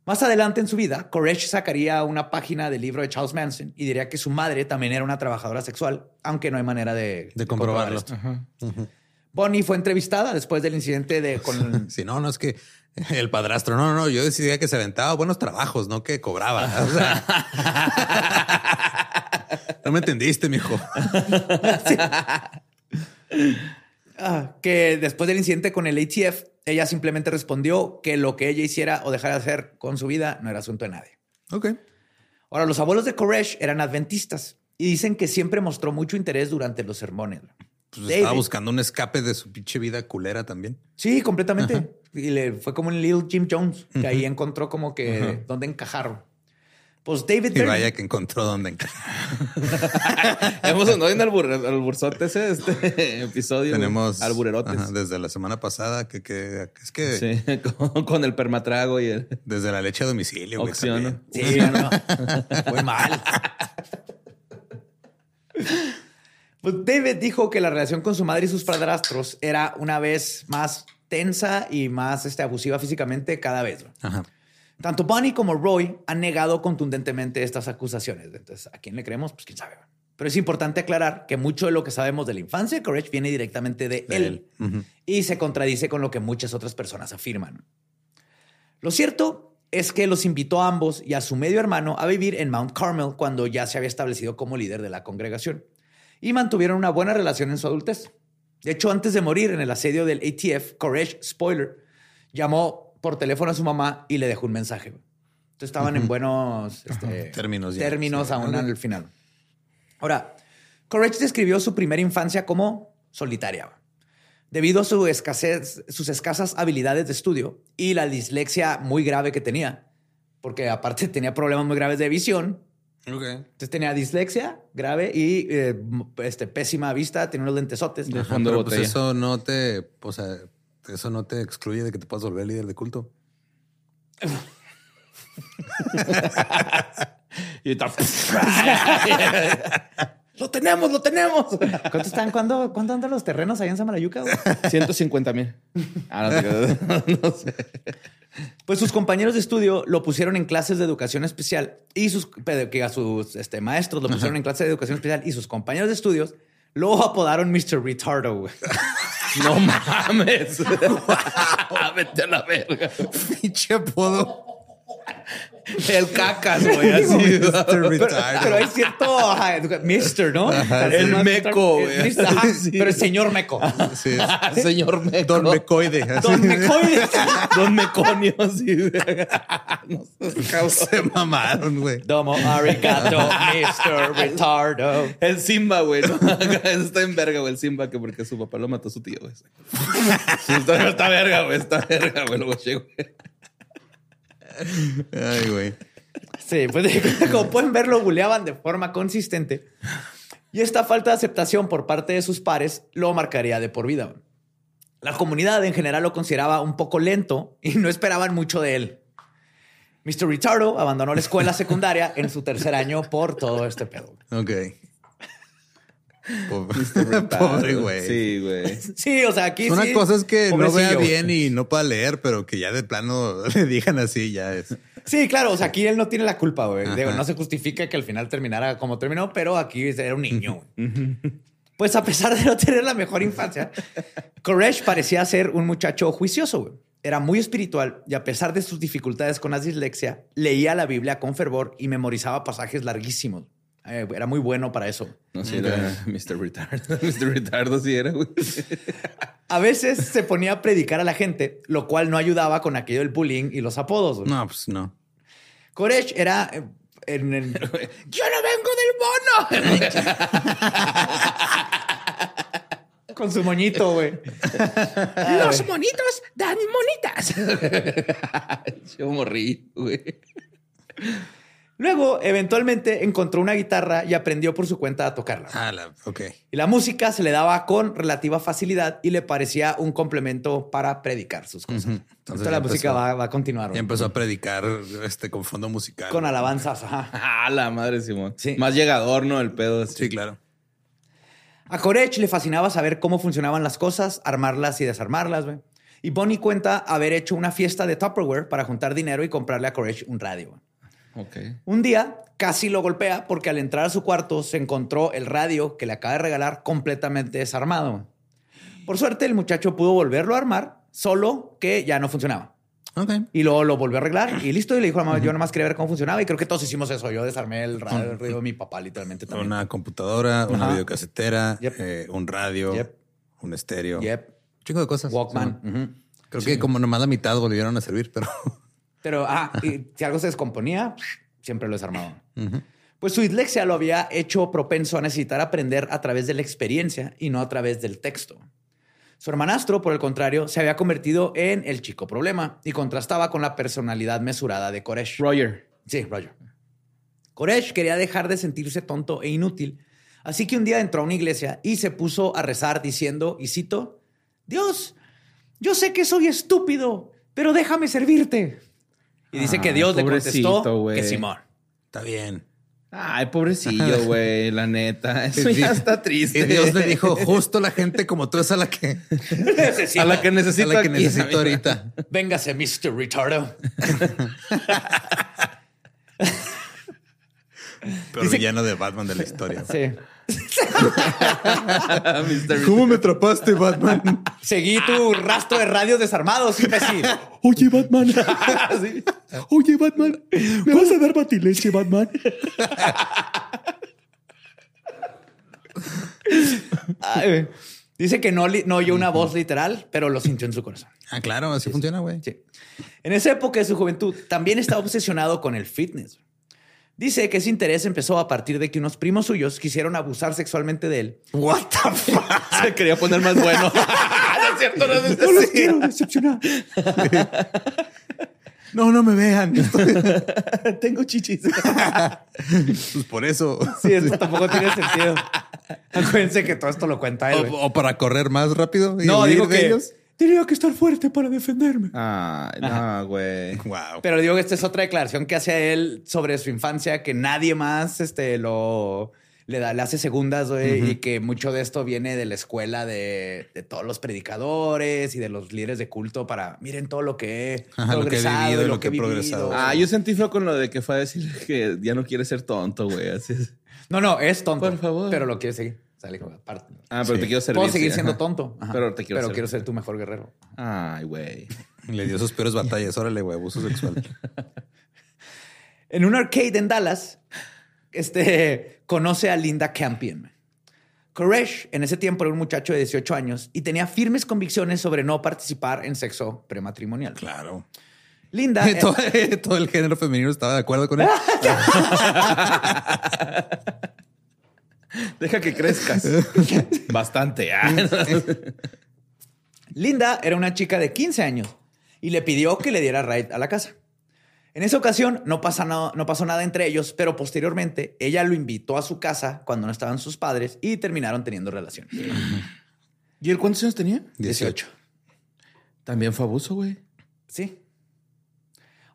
Más adelante en su vida, Koresh sacaría una página del libro de Charles Manson y diría que su madre también era una trabajadora sexual, aunque no hay manera de, De comprobarlo. esto. Bonnie fue entrevistada después del incidente de con Si no, no es que el padrastro, no, no, yo decidía que se aventaba buenos trabajos, no que cobraba. O sea, no me entendiste, mijo. Ah, que después del incidente con el ATF, ella simplemente respondió que lo que ella hiciera o dejara de hacer con su vida no era asunto de nadie. Ok. Ahora, los abuelos de Koresh eran adventistas y dicen que siempre mostró mucho interés durante los sermones. Pues estaba buscando un escape de su pinche vida culera también. Sí, completamente. Y le fue como un Little Jim Jones, que ahí encontró como que dónde encajar. Pues David Y vaya que encontró dónde encajar. Hemos andado en el, bur el bursote ese este episodio. Tenemos alburerotes. ajá, desde la semana pasada que, que es que Sí, con, con el permatrago y el desde la leche a domicilio, opción. Sí, no. Muy mal. Pues David dijo que la relación con su madre y sus padrastros era una vez más tensa y más este, abusiva físicamente cada vez. Ajá. Tanto Bonnie como Roy han negado contundentemente estas acusaciones. Entonces, ¿a quién le creemos? Pues quién sabe. Pero es importante aclarar que mucho de lo que sabemos de la infancia de Courage viene directamente de, De él, y se contradice con lo que muchas otras personas afirman. Lo cierto es que los invitó a ambos y a su medio hermano a vivir en Mount Carmel cuando ya se había establecido como líder de la congregación y mantuvieron una buena relación en su adultez. De hecho, antes de morir en el asedio del ATF, Koresh, spoiler, llamó por teléfono a su mamá y le dejó un mensaje. Entonces estaban en buenos este, Términos ya. términos Sí. aún al final. Ahora, Koresh describió su primera infancia como solitaria. Debido a su escasez, sus escasas habilidades de estudio y la dislexia muy grave que tenía, porque aparte tenía problemas muy graves de visión, Entonces tenía dislexia grave y eh, este, pésima vista, tenía unos lentesotes. De fondo pero pues eso no te, o sea, eso no te excluye de que te puedas volver líder de culto. Y está- ¡Lo tenemos, lo tenemos! ¿Cuánto están? ¿Cuándo, ¿Cuánto andan los terrenos ahí en Samalayuca? güey? 150 mil. Ah, no, no sé. Pues sus compañeros de estudio lo pusieron en clases de educación especial y sus, que a sus este, maestros lo pusieron en clases de educación especial y sus compañeros de estudios lo apodaron Mr. Retardo. güey. No mames. Vete a la verga. Pinche apodo. El cacas, güey. Así. Mr. Pero, Retardo. pero hay cierto ajá, Mr., ¿no? El más- meco, güey. Sí. Pero el señor meco. Sí. Señor Meco. Don Mecoide. así. Don Mecoide. Don Meconio. Sí. No. Se mamaron, güey. Domo arigato, Mr. Retardo. El Simba, güey. ¿no? está en verga, güey. El Simba, que porque su papá lo mató a su tío, güey. Sí, está, está verga, güey. Está verga, güey. Lo güey. Ay, güey. Sí, pues como pueden ver, lo buleaban de forma consistente. Y esta falta de aceptación por parte de sus pares lo marcaría de por vida. La comunidad en general lo consideraba un poco lento y no esperaban mucho de él. Mr. Retardo abandonó la escuela secundaria en su tercer año por todo este pedo. Ok. Pobre, güey. Sí, güey. Sí, o sea, aquí Una sí, cosa es que no vea bien y no pueda leer, pero que ya de plano le digan así, ya es. Sí, claro, o sea, aquí él no tiene la culpa, güey. No se justifica que al final terminara como terminó, pero aquí era un niño. pues a pesar de no tener la mejor infancia, Koresh parecía ser un muchacho juicioso, güey. Era muy espiritual y a pesar de sus dificultades con la dislexia, leía la Biblia con fervor y memorizaba pasajes larguísimos. Eh, era muy bueno para eso. No sé, era Mr. Retardo. Mr. Retardo sí era, güey. A veces se ponía a predicar a la gente, lo cual no ayudaba con aquello del bullying y los apodos. güey. No, pues no. Koresh era eh, en el- Yo no vengo del mono. con su moñito, güey. Los monitos dan monitas. Yo morrí, güey. Luego, eventualmente, encontró una guitarra y aprendió por su cuenta a tocarla. Ah, la, ok. Y la música se le daba con relativa facilidad y le parecía un complemento para predicar sus cosas. Entonces, Entonces la música va, va a continuar. Güey. empezó a predicar este con fondo musical. Con alabanzas. Ajá. Ah, la madre, Simón. Sí. Más llegador, ¿no? El pedo. así. Sí, claro. A Korech le fascinaba saber cómo funcionaban las cosas, armarlas y desarmarlas. güey. Y Bonnie cuenta haber hecho una fiesta de Tupperware para juntar dinero y comprarle a Korech un radio. Un día casi lo golpea porque al entrar a su cuarto se encontró el radio que le acaba de regalar completamente desarmado. Por suerte el muchacho pudo volverlo a armar, solo que ya no funcionaba. Ok. Y luego lo volvió a arreglar y listo. Y le dijo a la mamá, yo nomás quería ver cómo funcionaba. Y creo que todos hicimos eso. Yo desarmé el radio, el radio de mi papá literalmente también. Una computadora, una Ajá. videocasetera, Yep. eh, un radio, Yep. un estéreo. Yep. Un chingo de cosas. Walkman. Sí. Creo que como nomás la mitad volvieron a servir, pero Pero, ah, y si algo se descomponía, siempre lo desarmaban. Pues su dislexia lo había hecho propenso a necesitar aprender a través de la experiencia y no a través del texto. Su hermanastro, por el contrario, se había convertido en el chico problema y contrastaba con la personalidad mesurada de Koresh. Roger. Sí, Roger. Koresh quería dejar de sentirse tonto e inútil, así que un día entró a una iglesia y se puso a rezar diciendo, y cito, Dios, yo sé que soy estúpido, pero déjame servirte. Y dice que Dios le contestó que Simón. Está bien. Ay, pobrecillo, güey, la neta. Eso Sí. ya está triste. Y Dios le dijo, justo la gente como tú es a la que, a la que necesito a la que necesito ahorita. Véngase, Mr. Retardo. Pero villano de Batman de la historia. Sí. Mr. ¿Cómo me atrapaste, Batman? Seguí tu rastro de radios desarmados, imbécil. Oye, Batman. Oye, Batman. ¿Me vas a dar batileche, Batman? Ay, Dice que no oyó una voz literal, pero lo sintió en su corazón. Ah, claro, así funciona, güey. Sí. En esa época de su juventud, también estaba obsesionado con el fitness. Dice que ese interés empezó a partir de que unos primos suyos quisieron abusar sexualmente de él. What the fuck? Se quería poner más bueno. no es cierto, no es No los quiero decepcionar. No, no me vean. Tengo chichis. Pues por eso. Sí, esto tampoco tiene sentido. Acuérdense que todo esto lo cuenta él. O, para correr más rápido. Y No, digo de que- ellos. Tenía que estar fuerte para defenderme. Ay, no, güey. Wow. Pero digo que esta es otra declaración que hace él sobre su infancia, que nadie más este, lo le, da, le hace segundas, güey, y que mucho de esto viene de la escuela de, de todos los predicadores y de los líderes de culto para miren todo lo que he Ajá, lo que he progresado vivido y y lo que he progresado. Ah, yo sentí feo con lo de que fue a decir que ya no quiere ser tonto, güey. Así es. No, no, es tonto. Por favor. Pero lo quiere seguir. Sale como aparte. Ah, pero Sí. te quiero servir. Puedo seguir siendo tonto. Ajá. Pero te quiero Pero servir. quiero ser tu mejor guerrero. Ay, güey. Le dio sus peores batallas. Órale, güey, abuso sexual. En un arcade en Dallas, este conoce a Linda Campion. Koresh en ese tiempo era un muchacho de 18 años y tenía firmes convicciones sobre no participar en sexo prematrimonial. Claro. Linda. todo, todo el género femenino estaba de acuerdo con él. Deja que crezcas. Bastante. Ah, Linda era una chica de 15 años y le pidió que le diera ride a la casa. En esa ocasión no, pasa no, no pasó nada entre ellos, pero posteriormente ella lo invitó a su casa cuando no estaban sus padres y terminaron teniendo relaciones. ¿Y él cuántos años tenía? 18. También fue abuso, güey. Sí.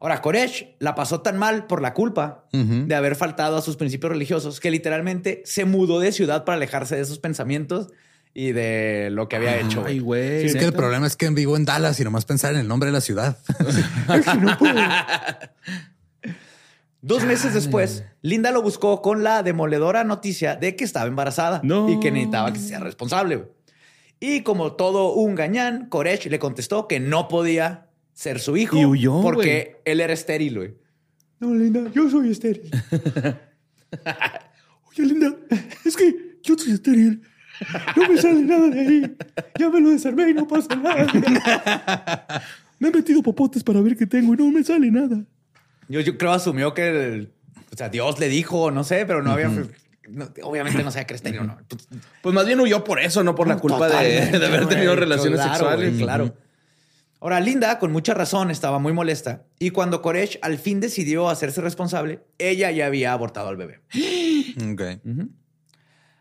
Ahora, Koresh la pasó tan mal por la culpa de haber faltado a sus principios religiosos que literalmente se mudó de ciudad para alejarse de esos pensamientos y de lo que había hecho. Ay, güey. güey. Es que el problema es que vivo en Dallas y nomás pensar en el nombre de la ciudad. Dos meses después, Linda lo buscó con la demoledora noticia de que estaba embarazada No. y que necesitaba que sea responsable. Y como todo un gañán, Koresh le contestó que no podía ser su hijo Y huyó, porque él era estéril. güey. No, Linda, yo soy estéril. Oye, Linda, es que yo soy estéril. No me sale nada de ahí. Ya me lo desarmé y no pasa nada. Me he metido popotes para ver qué tengo y no me sale nada. Yo, yo creo asumió que el- o sea, Dios le dijo, no sé, pero no había. no, obviamente no sabía que estéril o no. Pues, más bien huyó por eso, no por la culpa de, Totalmente, de haber tenido relaciones Claro, sexuales. güey, claro. Ahora, Linda, con mucha razón, estaba muy molesta. Y cuando Koresh al fin decidió hacerse responsable, ella ya había abortado al bebé. Ok.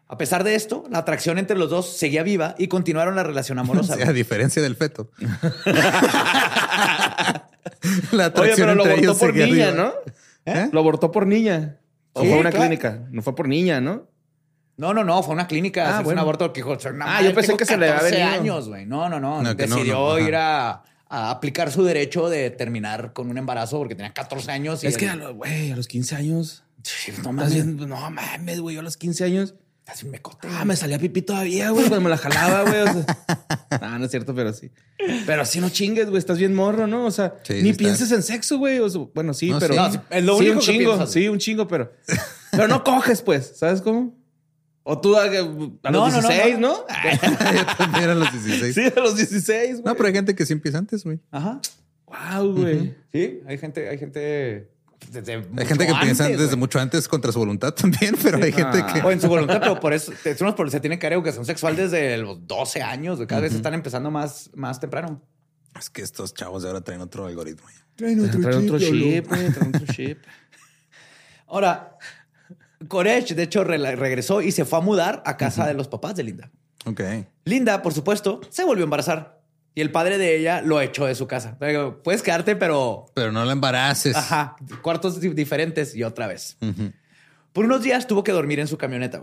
A pesar de esto, la atracción entre los dos seguía viva y continuaron la relación amorosa. O sea, a diferencia del feto. la Oye, atracción pero lo entre abortó ellos por niña, viva. ¿no? ¿Eh? Lo abortó por niña. O Sí, fue a una claro. clínica. No fue por niña, ¿no? No, no, no, fue una clínica. Ah, se fue bueno. un aborto que dijo, "Soy una Ah, yo pensé que se le había 14 venido. años, güey. No, no, no. No, que no, Decidió no, ajá. ir a, a aplicar su derecho de terminar con un embarazo porque tenía 14 años. Y Es que, a él- lo- güey, a los 15 años. Sí, no mames, bien- no mames, güey, yo a los 15 años. Así me coté. Ah, me salía pipí todavía, güey, cuando me la jalaba, güey. O sea, no, no es cierto, pero sí. Pero así no chingues, güey, estás bien morro, ¿no? O sea, Sí, ni sí está. pienses en sexo, güey. O sea, bueno, sí, No, pero. sí. No, sí, es lo sí, único un que chingo, piensas, sí, un chingo, pero. Pero no coges, pues, ¿sabes cómo? O tú a, a los No, no, no, 16, no. ¿no? Yo también a los 16. Sí, a los 16, güey. No, pero hay gente que sí empieza antes, güey. Ajá. Wow, güey. Sí, hay gente, hay gente desde Hay mucho gente que piensa antes, desde güey. mucho antes contra su voluntad también, pero hay gente que... O en su voluntad, pero por eso es unos por se tiene que dar educación sexual desde los 12 años. Cada vez están empezando más, más temprano. Es que estos chavos de ahora traen otro algoritmo. Traen otro otro chip, chip, güey, trae otro chip. Ahora, Koresh, de hecho, re- regresó y se fue a mudar a casa de los papás de Linda. Ok. Linda, por supuesto, se volvió a embarazar y el padre de ella lo echó de su casa. Puedes quedarte, pero Pero no la embaraces. Ajá, cuartos di- diferentes y otra vez. Por unos días tuvo que dormir en su camioneta.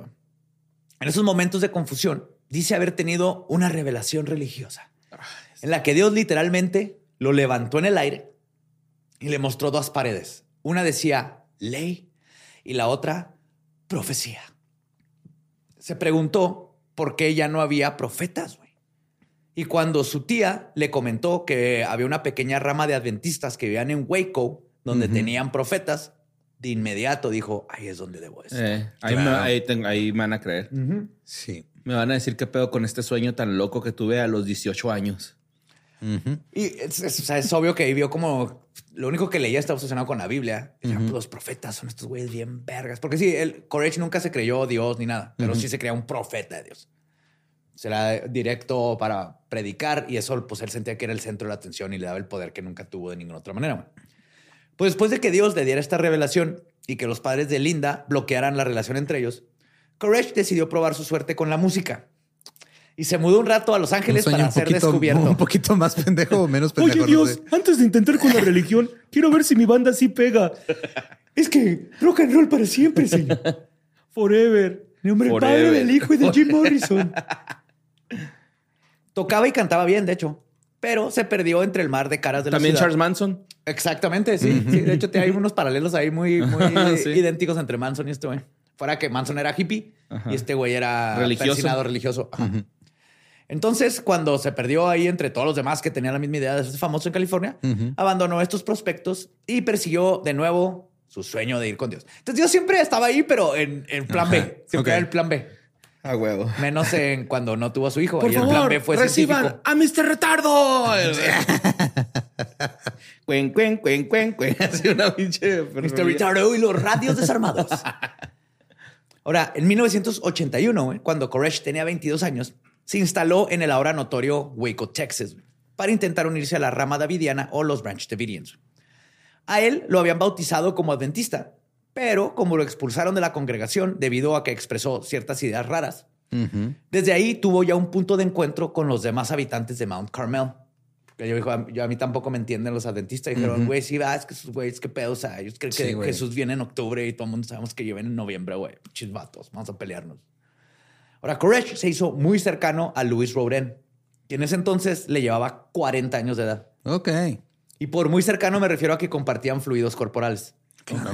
En esos momentos de confusión, dice haber tenido una revelación religiosa en la que Dios literalmente lo levantó en el aire y le mostró dos paredes. Una decía ley y la otra profecía. Se preguntó por qué ya no había profetas. güey. Y cuando su tía le comentó que había una pequeña rama de adventistas que vivían en Waco, donde tenían profetas, de inmediato dijo, ahí es donde debo estar. Eh, ahí, Claro. me, ahí, tengo- ahí me van a creer. Sí. Me van a decir qué pedo con este sueño tan loco que tuve a los 18 años. Y es, es- o sea, es obvio que vio como lo único que leía estaba obsesionado con la Biblia. "Pues, Los profetas son estos güeyes bien vergas. Porque sí, el Courage nunca se creyó Dios ni nada, pero sí se creía un profeta de Dios. Será directo para predicar y eso, pues él sentía que era el centro de la atención y le daba el poder que nunca tuvo de ninguna otra manera. Pues después de que Dios le diera esta revelación y que los padres de Linda bloquearan la relación entre ellos, Courage decidió probar su suerte con la música. Y se mudó un rato a Los Ángeles para un ser poquito, descubierto. un poquito más pendejo o menos pendejo. Oye, no Dios, sé. antes de intentar con la religión, quiero ver si mi banda sí pega. Es que rock and roll para siempre, señor. Forever. Nombre del Padre, del Hijo y de Jim Morrison. Tocaba y cantaba bien, de hecho, pero se perdió entre el mar de caras de También la. Charles Manson. Exactamente, sí. sí. De hecho, hay unos paralelos ahí muy, muy Sí. idénticos entre Manson y este güey. Fuera que Manson era hippie y este güey era Religioso. persinado religioso. Ajá. Entonces, cuando se perdió ahí entre todos los demás que tenían la misma idea de ser famoso en California, abandonó estos prospectos y persiguió de nuevo su sueño de ir con Dios. Entonces, Dios siempre estaba ahí, pero en, en plan B. Siempre Ok. era el plan B. A huevo. Menos en cuando no tuvo a su hijo. Por y el plan B fue reciban científico. a Mr. Retardo. cuen, cuen, cuen, cuen, cuen. Así una pinche... Mr. Retardo y los radios desarmados. Ahora, en 1981, güey, cuando Koresh tenía 22 años, se instaló en el ahora notorio Waco, Texas, para intentar unirse a la rama davidiana o los Branch Davidians. A él lo habían bautizado como adventista, pero como lo expulsaron de la congregación debido a que expresó ciertas ideas raras, desde ahí tuvo ya un punto de encuentro con los demás habitantes de Mount Carmel. Que yo dijo, yo a mí tampoco me entienden los adventistas. Dijeron, güey, sí, va, es que esos güeyes, qué pedo. O sea, ellos creen Sí, que. Jesús viene en octubre y todo el mundo sabemos que viene en noviembre, güey. Pinches vatos, vamos a pelearnos. Ahora, Koresh se hizo muy cercano a Luis Rouden, que en ese entonces le llevaba 40 años de edad. Ok. Y por muy cercano me refiero a que compartían fluidos corporales. Ok.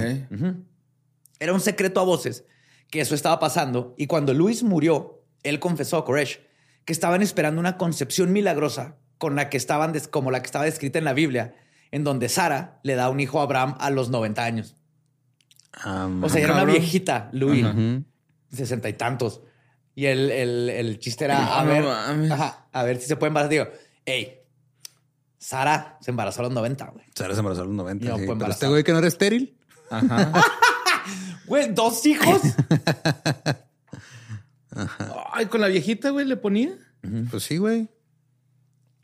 Era un secreto a voces que eso estaba pasando y cuando Luis murió, él confesó a Koresh que estaban esperando una concepción milagrosa con la que estaban como la que estaba descrita en la Biblia, en donde Sara le da un hijo a Abraham a los 90 años. Um, O sea, era una viejita, Luis, sesenta y tantos. Y el, el- el chiste era a ver, ajá, a ver si se puede embarazar. Digo, hey, Sara se embarazó a los 90, güey. Sara se embarazó a los 90. Y no sí. Pero este güey que no era estéril. Ajá. Güey, dos hijos. Ay, con la viejita, güey, le ponía. Pues sí, güey.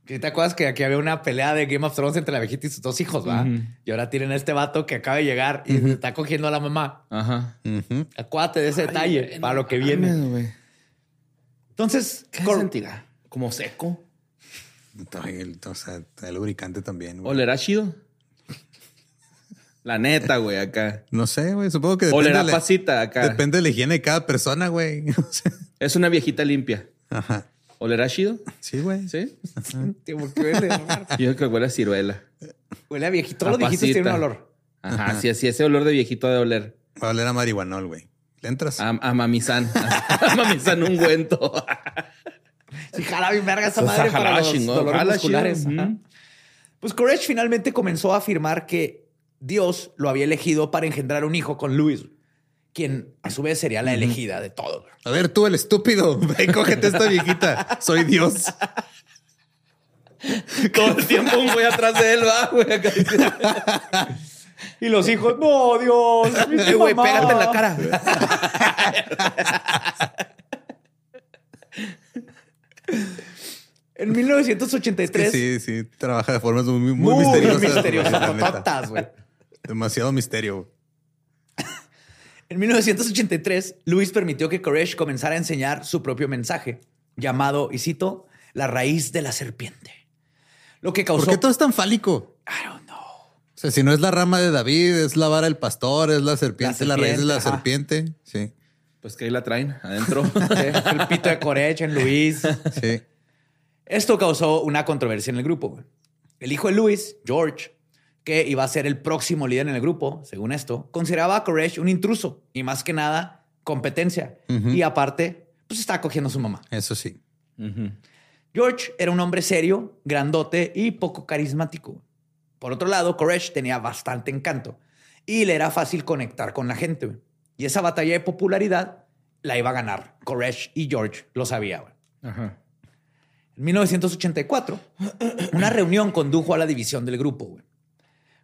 ¿Sí ¿Te acuerdas que aquí había una pelea de Game of Thrones entre la viejita y sus dos hijos, va? Y ahora tienen a este vato que acaba de llegar y se está cogiendo a la mamá. Ajá. Acuérdate de ese detalle para lo que viene. güey. Entonces, ¿Qué Cor- sentirá? Como seco. El- O sea, el lubricante también. güey. ¿Olerá chido? La neta, güey, acá. No sé, güey. Supongo que depende, Olerá de la- pasita acá. depende de la higiene de cada persona, güey. Es una viejita limpia. Ajá. ¿Olerá chido? Sí, güey. Sí. ¿por qué huele? Yo creo que huele a ciruela. Huele a viejito. Todos A los viejitos tienen un olor. Ajá, sí, así ese olor de viejito de oler. Va a oler a marihuanol, güey. ¿Le entras? A, a mamizán. A mamizán ungüento. Sí, jala bien verga esa Pues, madre para los dolores musculares. Pues Koresh finalmente comenzó a afirmar que Dios lo había elegido para engendrar un hijo con Luis, quien a su vez sería la elegida de todos. A ver, tú, el estúpido. Ven, cógete a esta viejita. Soy Dios. Todo el tiempo un güey atrás de él va, güey. Y los hijos, no, Dios. mi güey, mamá". pégate en la cara. En 1983. Sí, sí, trabaja de formas muy, muy, Muy misteriosas. misteriosas, güey. Demasiado misterio. En 1983, Luis permitió que Koresh comenzara a enseñar su propio mensaje, llamado, y cito, la raíz de la serpiente. Lo que causó... ¿Por qué todo es tan fálico? I don't. O sea, si no es la rama de David, es la vara del pastor, es la serpiente, la, raíz de la ajá. serpiente. Sí, Pues que ahí la traen adentro. El pito de Koresh en Luis. sí. Esto causó una controversia en el grupo. El hijo de Luis, George, que iba a ser el próximo líder en el grupo, según esto, consideraba a Koresh un intruso y más que nada competencia. Y aparte, pues estaba cogiendo a su mamá. Eso sí. George era un hombre serio, grandote y poco carismático. Por otro lado, Koresh tenía bastante encanto y le era fácil conectar con la gente. Y esa batalla de popularidad la iba a ganar. Koresh y George lo sabían. Ajá. En 1984, una reunión condujo a la división del grupo, güey.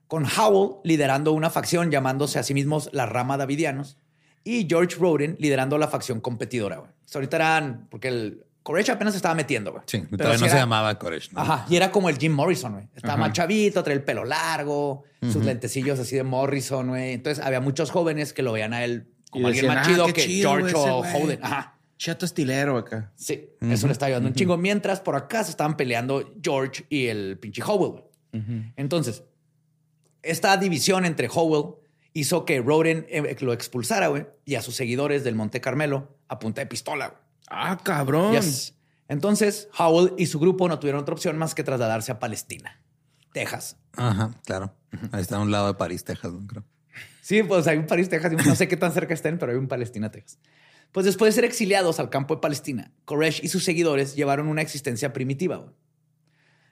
con Howell liderando una facción llamándose a sí mismos la rama Davidianos y George Roden liderando la facción competidora. güey. So, ahorita eran, porque el Koresh apenas se estaba metiendo. güey. Sí, Pero todavía no se llamaba Koresh. ¿no? Ajá, y era como el Jim Morrison, güey. Estaba más chavito, traía el pelo largo, sus lentecillos así de Morrison, güey. Entonces había muchos jóvenes que lo veían a él como alguien decían, más "Ah, chido qué que chido, George ese o güey". Holden. Ajá. Chato estilero acá. Sí, eso le está ayudando un chingo. Mientras por acá se estaban peleando George y el pinche Howell. güey. Entonces, esta división entre Howell hizo que Roden eh, lo expulsara, güey, y a sus seguidores del Monte Carmelo a punta de pistola. güey. Ah, cabrón. Yes. Entonces, Howell y su grupo no tuvieron otra opción más que trasladarse a Palestina, Texas. Ajá, claro. Ahí está a un lado de París, Texas, ¿no? creo. Sí, pues hay un París, Texas. y No sé qué tan cerca estén, pero hay un Palestina, Texas. Pues después de ser exiliados al campo de Palestina, Koresh y sus seguidores llevaron una existencia primitiva.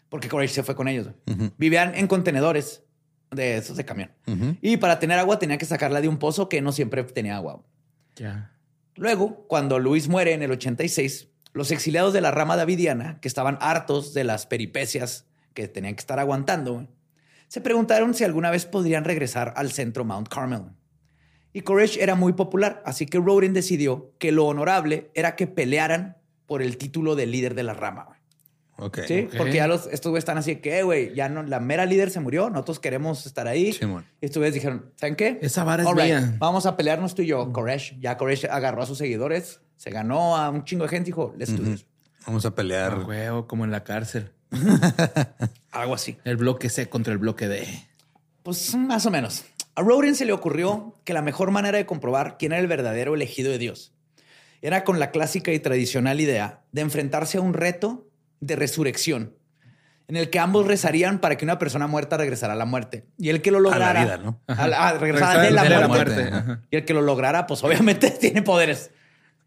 Porque Koresh se fue con ellos. Vivían en contenedores de esos de camión. Y para tener agua tenía que sacarla de un pozo que no siempre tenía agua. Ya. Luego, cuando Luis muere en el 86, los exiliados de la rama davidiana, que estaban hartos de las peripecias que tenían que estar aguantando, se preguntaron si alguna vez podrían regresar al centro Mount Carmel. Y Koresh era muy popular, así que Roden decidió que lo honorable era que pelearan por el título de líder de la rama. Güey. Ok. ¿Sí? Porque ya los, estos güeyes están así que, "Eh, güey, ya no, la mera líder se murió, nosotros queremos estar ahí. Simón. y estos güeyes dijeron, ¿saben qué? Esa vara es right, mía. Vamos a pelearnos tú y yo, Koresh. Ya Koresh agarró a sus seguidores, se ganó a un chingo de gente y dijo, let's do this. Vamos a pelear. Ah, huevo, como en la cárcel. Algo así. El bloque C contra el bloque D. Pues más o menos. A Roden se le ocurrió que la mejor manera de comprobar quién era el verdadero elegido de Dios era con la clásica y tradicional idea de enfrentarse a un reto de resurrección en el que ambos rezarían para que una persona muerta regresara a la muerte. Y el que lo lograra... vida, ¿no? A la- a regresar de la, de la muerte. muerte, ajá. Y el que lo lograra, pues obviamente tiene poderes.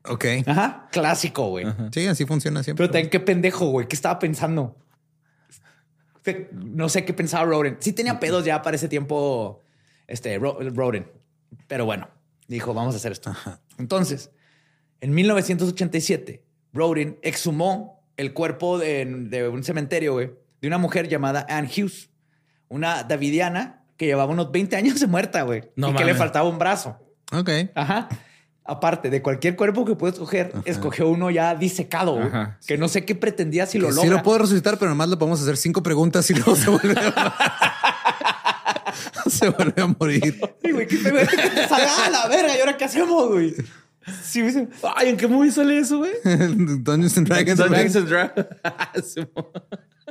Ok. Ajá. Clásico, güey. Sí, así funciona siempre. Pero también qué pendejo, güey. ¿Qué estaba pensando? No sé qué pensaba Roden. Sí tenía pedos ya para ese tiempo, este, Ro- Roden. Pero bueno, dijo, vamos a hacer esto. Entonces, en 1987, Roden exhumó el cuerpo de, de un cementerio, güey, de una mujer llamada Anne Hughes, una davidiana que llevaba unos 20 años de muerta, güey. No y que le mames. faltaba un brazo. Ok. Ajá. Aparte de cualquier cuerpo que puedes escoger, escogió uno ya disecado, güey, Ajá, que no sé qué pretendía si lo logra. sí lo puedo resucitar, pero nomás le podemos hacer cinco preguntas y luego se vuelve a... se vuelve a morir. Sí, güey, que te salga a la verga. ¿Y ahora qué hacemos, güey? Sí, güey. Ay, ¿en qué movie sale eso, güey? Dungeons and Dragons. Dungeons and Dragons.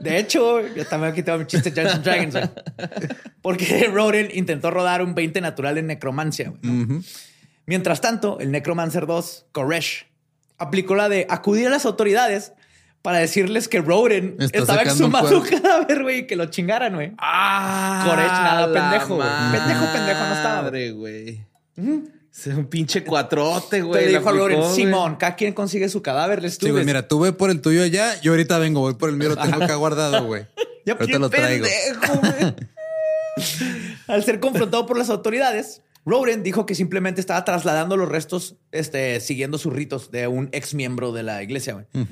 De hecho, yo también aquí tengo mi chiste de Dungeons and Dragons, güey. Porque Roden intentó rodar un 20 natural en necromancia. güey, ¿no? Mientras tanto, el Necromancer 2, Koresh, aplicó la de acudir a las autoridades para decirles que Roden Está estaba exhumando un cadáver, güey, y que lo chingaran, güey. Ah, Koresh, nada, pendejo, güey. Pendejo, pendejo no estaba, Madre, güey. Es un pinche cuatrote, güey. Te dijo a aplicó. Simón, cada quien consigue su cadáver, les Sí, güey, mira, tú ve por el tuyo allá, yo ahorita vengo, voy por el mío, lo tengo acá guardado, güey. Ya ahorita lo traigo. pendejo, güey. Al ser confrontado por las autoridades, Roden dijo que simplemente estaba trasladando los restos, este, siguiendo sus ritos de un ex miembro de la iglesia. güey.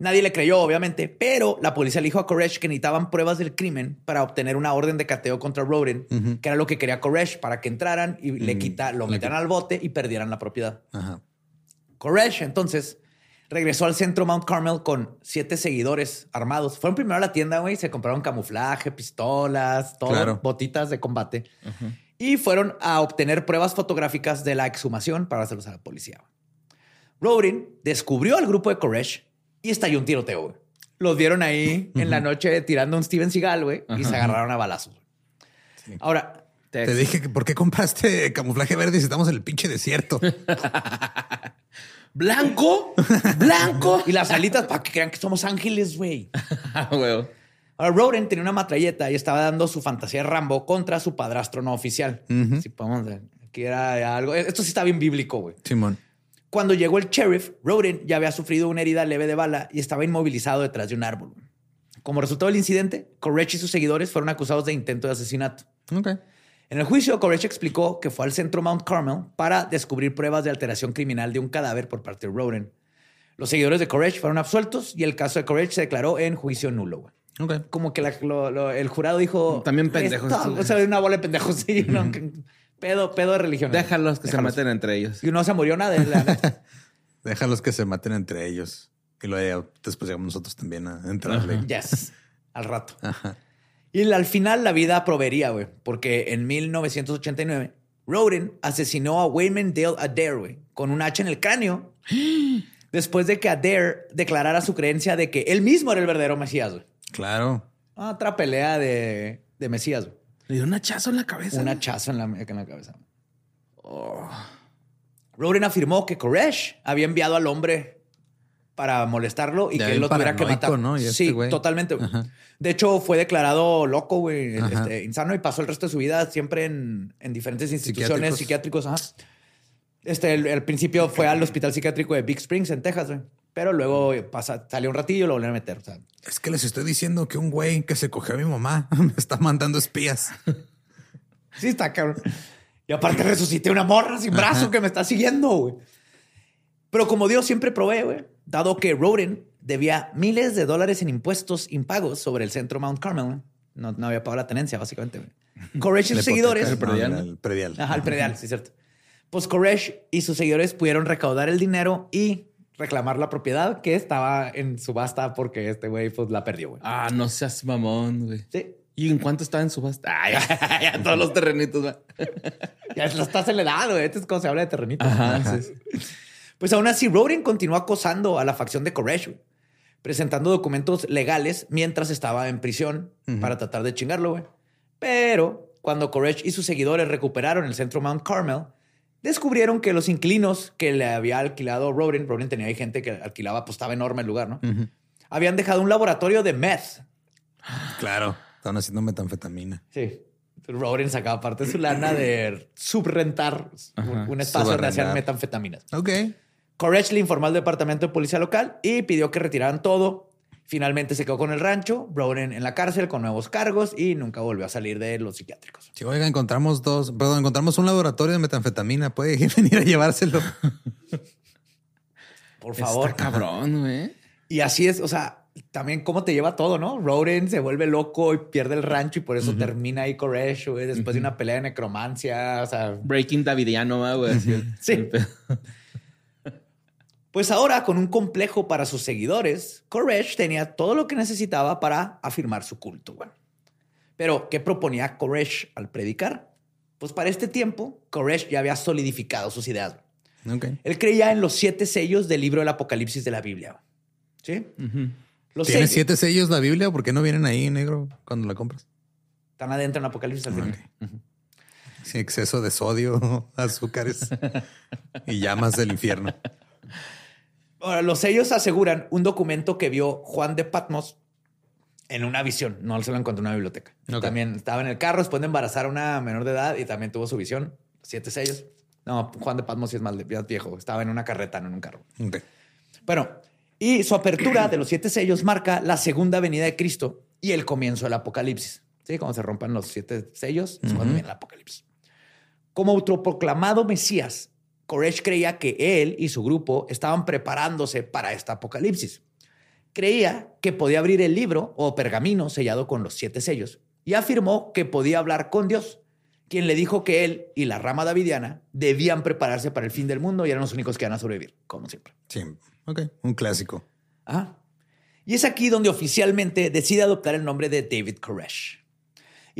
Nadie le creyó, obviamente, pero la policía le dijo a Koresh que necesitaban pruebas del crimen para obtener una orden de cateo contra Roden, que era lo que quería Koresh para que entraran y le quita, lo metieran al bote y perdieran la propiedad. Ajá. Koresh entonces regresó al centro Mount Carmel con siete seguidores armados. Fueron primero a la tienda, güey, se compraron camuflaje, pistolas, todo, Claro. botitas de combate. Y fueron a obtener pruebas fotográficas de la exhumación para hacerlos a la policía. Rodin descubrió al grupo de Koresh y estalló un tiroteo, güey. Los vieron ahí en la noche tirando un Steven Seagal, güey, y se agarraron a balazos. Ahora, Te dije que por qué compraste camuflaje verde si estamos en el pinche desierto. ¿Blanco? ¿Blanco? y las alitas para que crean que somos ángeles, güey. Ah, güey. Ahora, Roden tenía una matralleta y estaba dando su fantasía de Rambo contra su padrastro no oficial. Si podemos ver. Aquí era algo. Esto sí está bien bíblico, güey. Simón. Cuando llegó el sheriff, Roden ya había sufrido una herida leve de bala y estaba inmovilizado detrás de un árbol. Como resultado del incidente, Koresh y sus seguidores fueron acusados de intento de asesinato. En el juicio, Koresh explicó que fue al centro Mount Carmel para descubrir pruebas de alteración criminal de un cadáver por parte de Roden. Los seguidores de Koresh fueron absueltos y el caso de Koresh se declaró en juicio nulo. Como que la- lo- lo- el jurado dijo... También pendejos O sea, una bola de pendejos. Sí, pedo, pedo de religión. Déjalos que Déjalos. se maten entre ellos. Y no se murió nada. la. Déjalos que se maten entre ellos. Y luego después llegamos nosotros también a entrarle. yes. Al rato. Ajá. Y al final la vida proveería, güey. Porque en 1989, Roden asesinó a Wayman Dale Adair, güey, con un hacha en el cráneo. después de que Adair declarara su creencia de que él mismo era el verdadero Mesías, güey. Claro. Otra pelea de, de Mesías, güey. Le dio un hachazo en la cabeza. Un hachazo en la, en la cabeza. Roden afirmó que Koresh había enviado al hombre para molestarlo y Ya que él lo tuviera que matar. ¿no? Y este sí, totalmente. Ajá. De hecho, fue declarado loco, güey, este, insano y pasó el resto de su vida siempre en, en diferentes instituciones Psiquiátricos. psiquiátricos. ajá. Este, el, al principio fue al hospital psiquiátrico de Big Springs en Texas, güey. Pero luego pasa, salió un ratillo y lo volvieron a meter. O sea, Es que les estoy diciendo que un güey que se cogió a mi mamá me está mandando espías. Sí, está cabrón. Y aparte resucité una morra sin brazo que me está siguiendo, güey. Pero como Dios siempre provee, güey, dado que Roden debía miles de dólares en impuestos impagos sobre el centro Mount Carmel, no, no había pagado la tenencia, básicamente. güey. Koresh y sus seguidores... el predial. ¿no? El predial. Ajá, el predial, sí, cierto. Pues Koresh y sus seguidores pudieron recaudar el dinero y reclamar la propiedad que estaba en subasta porque este güey pues la perdió, güey. Ah, no seas mamón, güey. Sí. ¿Y en cuánto estaba en subasta? Ya, ya, todos los terrenitos. güey. Ya lo estás acelerado, güey. Este es cuando se habla de terrenitos. Ajá, sí, sí. Pues aún así, Roden continuó acosando a la facción de Koresh, güey, presentando documentos legales mientras estaba en prisión para tratar de chingarlo, güey. Pero cuando Koresh y sus seguidores recuperaron el centro Mount Carmel, descubrieron que los inquilinos que le había alquilado Roden, Roden tenía ahí gente que alquilaba, pues estaba enorme el lugar, ¿no? Habían dejado un laboratorio de meth. Claro. Estaban haciendo metanfetamina. Sí. Roden sacaba parte de su lana de subrentar un, un espacio donde hacían metanfetaminas. Ok. Koresh le informó al departamento de policía local y pidió que retiraran todo. Finalmente se quedó con el rancho, Broden en la cárcel con nuevos cargos y nunca volvió a salir de los psiquiátricos. Sí, oiga, encontramos dos, perdón, encontramos un laboratorio de metanfetamina. Puede venir a llevárselo. Por favor. Está cabrón, güey. Y así es, o sea, también cómo te lleva todo, ¿no? Roden se vuelve loco y pierde el rancho y por eso termina ahí Koresh, güey, después de una pelea de necromancia, o sea... Breaking Davidiano, ¿va, güey. Sí. Pues ahora, con un complejo para sus seguidores, Koresh tenía todo lo que necesitaba para afirmar su culto. Bueno, pero ¿qué proponía Koresh al predicar? Pues para este tiempo, Koresh ya había solidificado sus ideas. Ok. Él creía en los siete sellos del libro del Apocalipsis de la Biblia. ¿Sí? Los ¿Tiene sellos siete sellos la Biblia? ¿Por qué no vienen ahí negro cuando la compras? están adentro en Apocalipsis al final. Sí, exceso de sodio, azúcares y llamas del infierno. Ahora, los sellos aseguran un documento que vio Juan de Patmos en una visión. No se lo encontró en una biblioteca. También estaba en el carro después de embarazar a una menor de edad y también tuvo su visión. Siete sellos. No, Juan de Patmos sí es más viejo. Estaba en una carreta, no en un carro. Ok. Bueno, y su apertura de los siete sellos marca la segunda venida de Cristo y el comienzo del Apocalipsis. Sí, cuando se rompan los siete sellos es cuando viene el Apocalipsis. Como autoproclamado Mesías, Koresh creía que él y su grupo estaban preparándose para este Apocalipsis. creía que podía abrir el libro o pergamino sellado con los siete sellos y afirmó que podía hablar con Dios, quien le dijo que él y la rama davidiana debían prepararse para el fin del mundo y eran los únicos que iban a sobrevivir, como siempre. Sí, ok, un clásico. Ajá. Y es aquí donde oficialmente decide adoptar el nombre de David Koresh.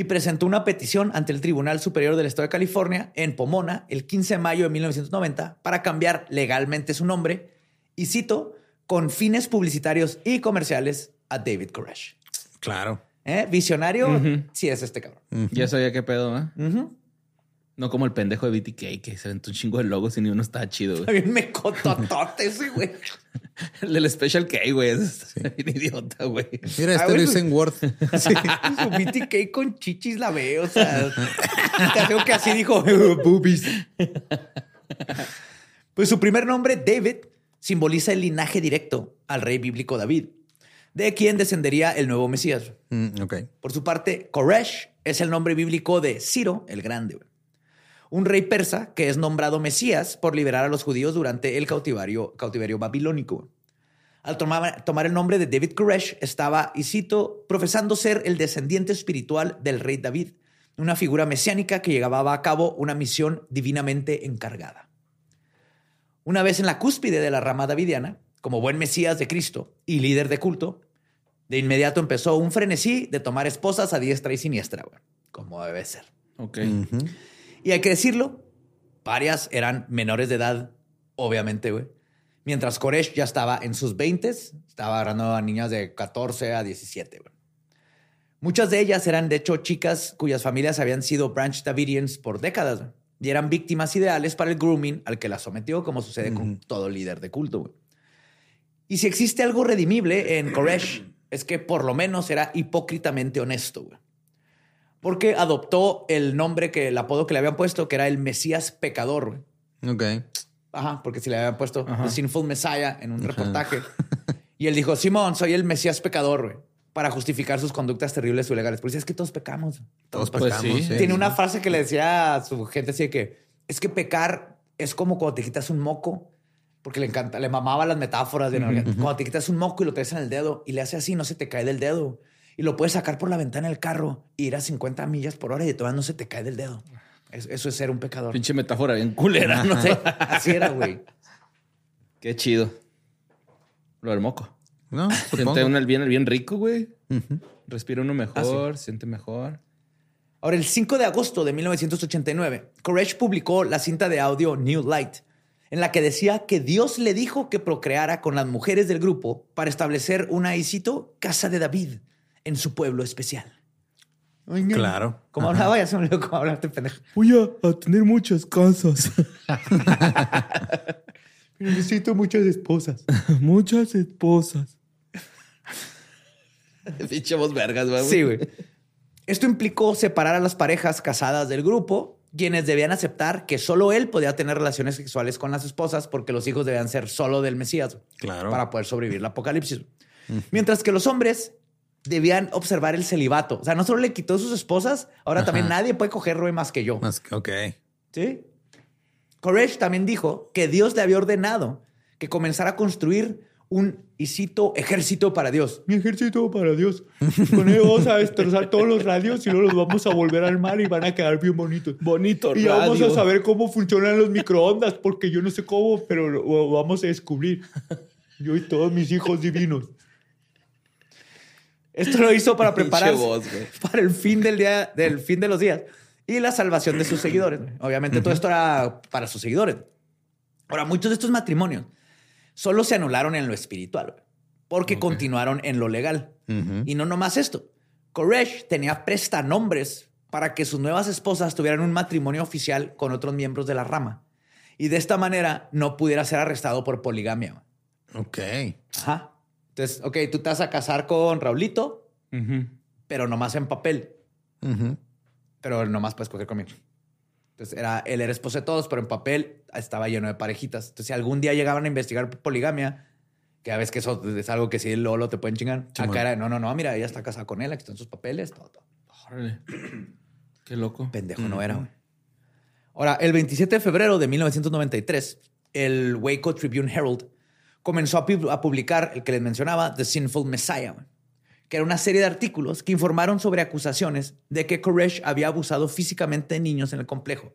Y presentó una petición ante el Tribunal Superior del Estado de California en Pomona el 15 de mayo de 1990 para cambiar legalmente su nombre, y cito, con fines publicitarios y comerciales a David Koresh. Claro. ¿Eh? Visionario, sí es este cabrón. Ya sabía qué pedo, ¿eh? No como el pendejo de BTK que se aventó un chingo de logos y ni uno estaba chido, güey. También me cototote ese, güey. El del Special K, güey. Es bien idiota, güey. Mira, Ah, este lo bueno. hice en Word. Sí, su BTK con chichis la veo, o sea, te creo que así dijo boobies. Pues su primer nombre, David, simboliza el linaje directo al rey bíblico David, de quien descendería el nuevo Mesías. Mm, ok. Por su parte, Koresh es el nombre bíblico de Ciro el Grande, güey. Un rey persa que es nombrado Mesías por liberar a los judíos durante el cautiverio, cautiverio babilónico. Al tomar, tomar el nombre de David Koresh, estaba, y cito, profesando ser el descendiente espiritual del rey David, una figura mesiánica que llevaba a cabo una misión divinamente encargada. Una vez en la cúspide de la rama davidiana, como buen Mesías de Cristo y líder de culto, de inmediato empezó un frenesí de tomar esposas a diestra y siniestra, como debe ser. Ok. Y hay que decirlo, varias eran menores de edad, obviamente, güey. Mientras Koresh ya estaba en sus 20, estaba agarrando a niñas de 14 a 17, güey. Muchas de ellas eran, de hecho, chicas cuyas familias habían sido Branch Davidians por décadas güey, y eran víctimas ideales para el grooming al que las sometió, como sucede con todo líder de culto. güey. Y si existe algo redimible en Koresh, es que por lo menos era hipócritamente honesto. güey. Porque adoptó el nombre que, el apodo que le habían puesto, que era el Mesías pecador. Ok. Ajá, porque si le habían puesto The Sinful Messiah en un reportaje. Y él dijo, Simón, soy el Mesías pecador, güey. Para justificar sus conductas terribles o ilegales. Porque es que todos pecamos. Todos Pues pasamos. sí. Tiene una frase que le decía a su gente así de que es que pecar es como cuando te quitas un moco, porque le encanta, le mamaba las metáforas de cuando te quitas un moco y lo traes en el dedo y le hace así, no se te cae del dedo. Y lo puedes sacar por la ventana del carro e ir a 50 millas por hora y todavía no se te cae del dedo. Es- Eso es ser un pecador. Pinche metáfora bien culera, ¿no? Sí, así era, güey. Qué chido. Lo del moco. No, Siente uno el bien, el bien rico, güey. Respira uno mejor, siente mejor. Ahora, el 5 de agosto de 1989, Koresh publicó la cinta de audio New Light, en la que decía que Dios le dijo que procreara con las mujeres del grupo para establecer una, y cito, casa de David en su pueblo especial. Claro. Como hablaba, ya se me olvidó cómo hablarte, pendejo. Voy a, a tener muchas casas. Pero necesito muchas esposas. muchas esposas. Pinche voz vergas, güey. Sí, güey. Esto implicó separar a las parejas casadas del grupo, quienes debían aceptar que solo él podía tener relaciones sexuales con las esposas porque los hijos debían ser solo del Mesías. Claro. Para poder sobrevivir el apocalipsis. Mientras que los hombres debían observar el celibato. O sea, no solo le quitó sus esposas, ahora también nadie puede coger Roe más que yo. Más que- ok. ¿Sí? Koresh también dijo que Dios le había ordenado que comenzara a construir un, y cito, ejército para Dios. Mi ejército para Dios. Con él vamos a destrozar todos los radios y luego los vamos a volver al mar y van a quedar bien bonitos. Bonito Y ya vamos a radio. saber cómo funcionan los microondas, porque yo no sé cómo, pero lo vamos a descubrir. Yo y todos mis hijos divinos. Esto lo hizo para prepararse voz, para el fin del día, del fin de los días y la salvación de sus seguidores. Obviamente todo esto era para sus seguidores. Ahora, muchos de estos matrimonios solo se anularon en lo espiritual porque continuaron en lo legal. Y no nomás esto. Koresh tenía prestanombres para que sus nuevas esposas tuvieran un matrimonio oficial con otros miembros de la rama. Y de esta manera no pudiera ser arrestado por poligamia. Ok. Ajá. Entonces, ok, tú te vas a casar con Raulito, Ujú. pero nomás en papel. Ujú. Pero nomás puedes coger conmigo. Entonces, era, él era esposo de todos, pero en papel estaba lleno de parejitas. Entonces, si algún día llegaban a investigar poligamia, que a veces que eso es algo que sí, Lolo te pueden chingar. Acá era, no, no, no, mira, ella está casada con él, aquí están sus papeles, todo, todo. Órale. Qué loco. Pendejo no era, güey. Ahora, el 27 de febrero de 1993, el Waco Tribune Herald comenzó a, pu- a publicar el que les mencionaba, The Sinful Messiah, que era una serie de artículos que informaron sobre acusaciones de que Koresh había abusado físicamente de niños en el complejo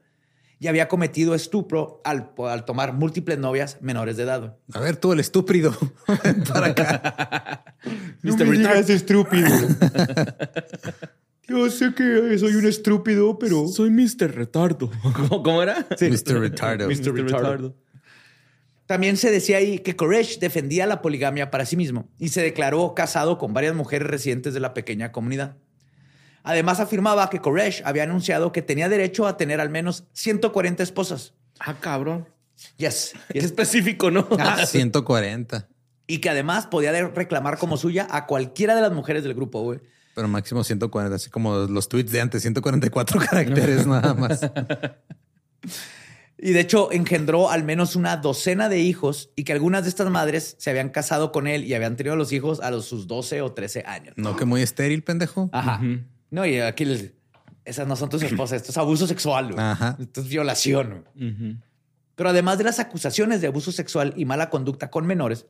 y había cometido estupro al, al tomar múltiples novias menores de edad. A ver, tú el estúpido. Para acá. No me digas estúpido. Yo sé que soy un estúpido, pero... Soy Mr. Retardo. ¿Cómo, cómo era? Mr. Retardo. Mr. Retardo. También se decía ahí que Koresh defendía la poligamia para sí mismo y se declaró casado con varias mujeres residentes de la pequeña comunidad. Además afirmaba que Koresh había anunciado que tenía derecho a tener al menos 140 esposas. Ah, cabrón. Yes. Qué específico, ¿no? Ah, 140. Y que además podía reclamar como suya a cualquiera de las mujeres del grupo, güey. Pero máximo 140, así como los tweets de antes, 144 caracteres nada más. Y de hecho engendró al menos una docena de hijos y que algunas de estas madres se habían casado con él y habían tenido los hijos a los sus 12 o 13 años. No, que muy estéril, pendejo. Ajá. No, y aquí les- esas no son tus esposas, esto es abuso sexual. güey. Ajá. Esto es violación. Pero además de las acusaciones de abuso sexual y mala conducta con menores,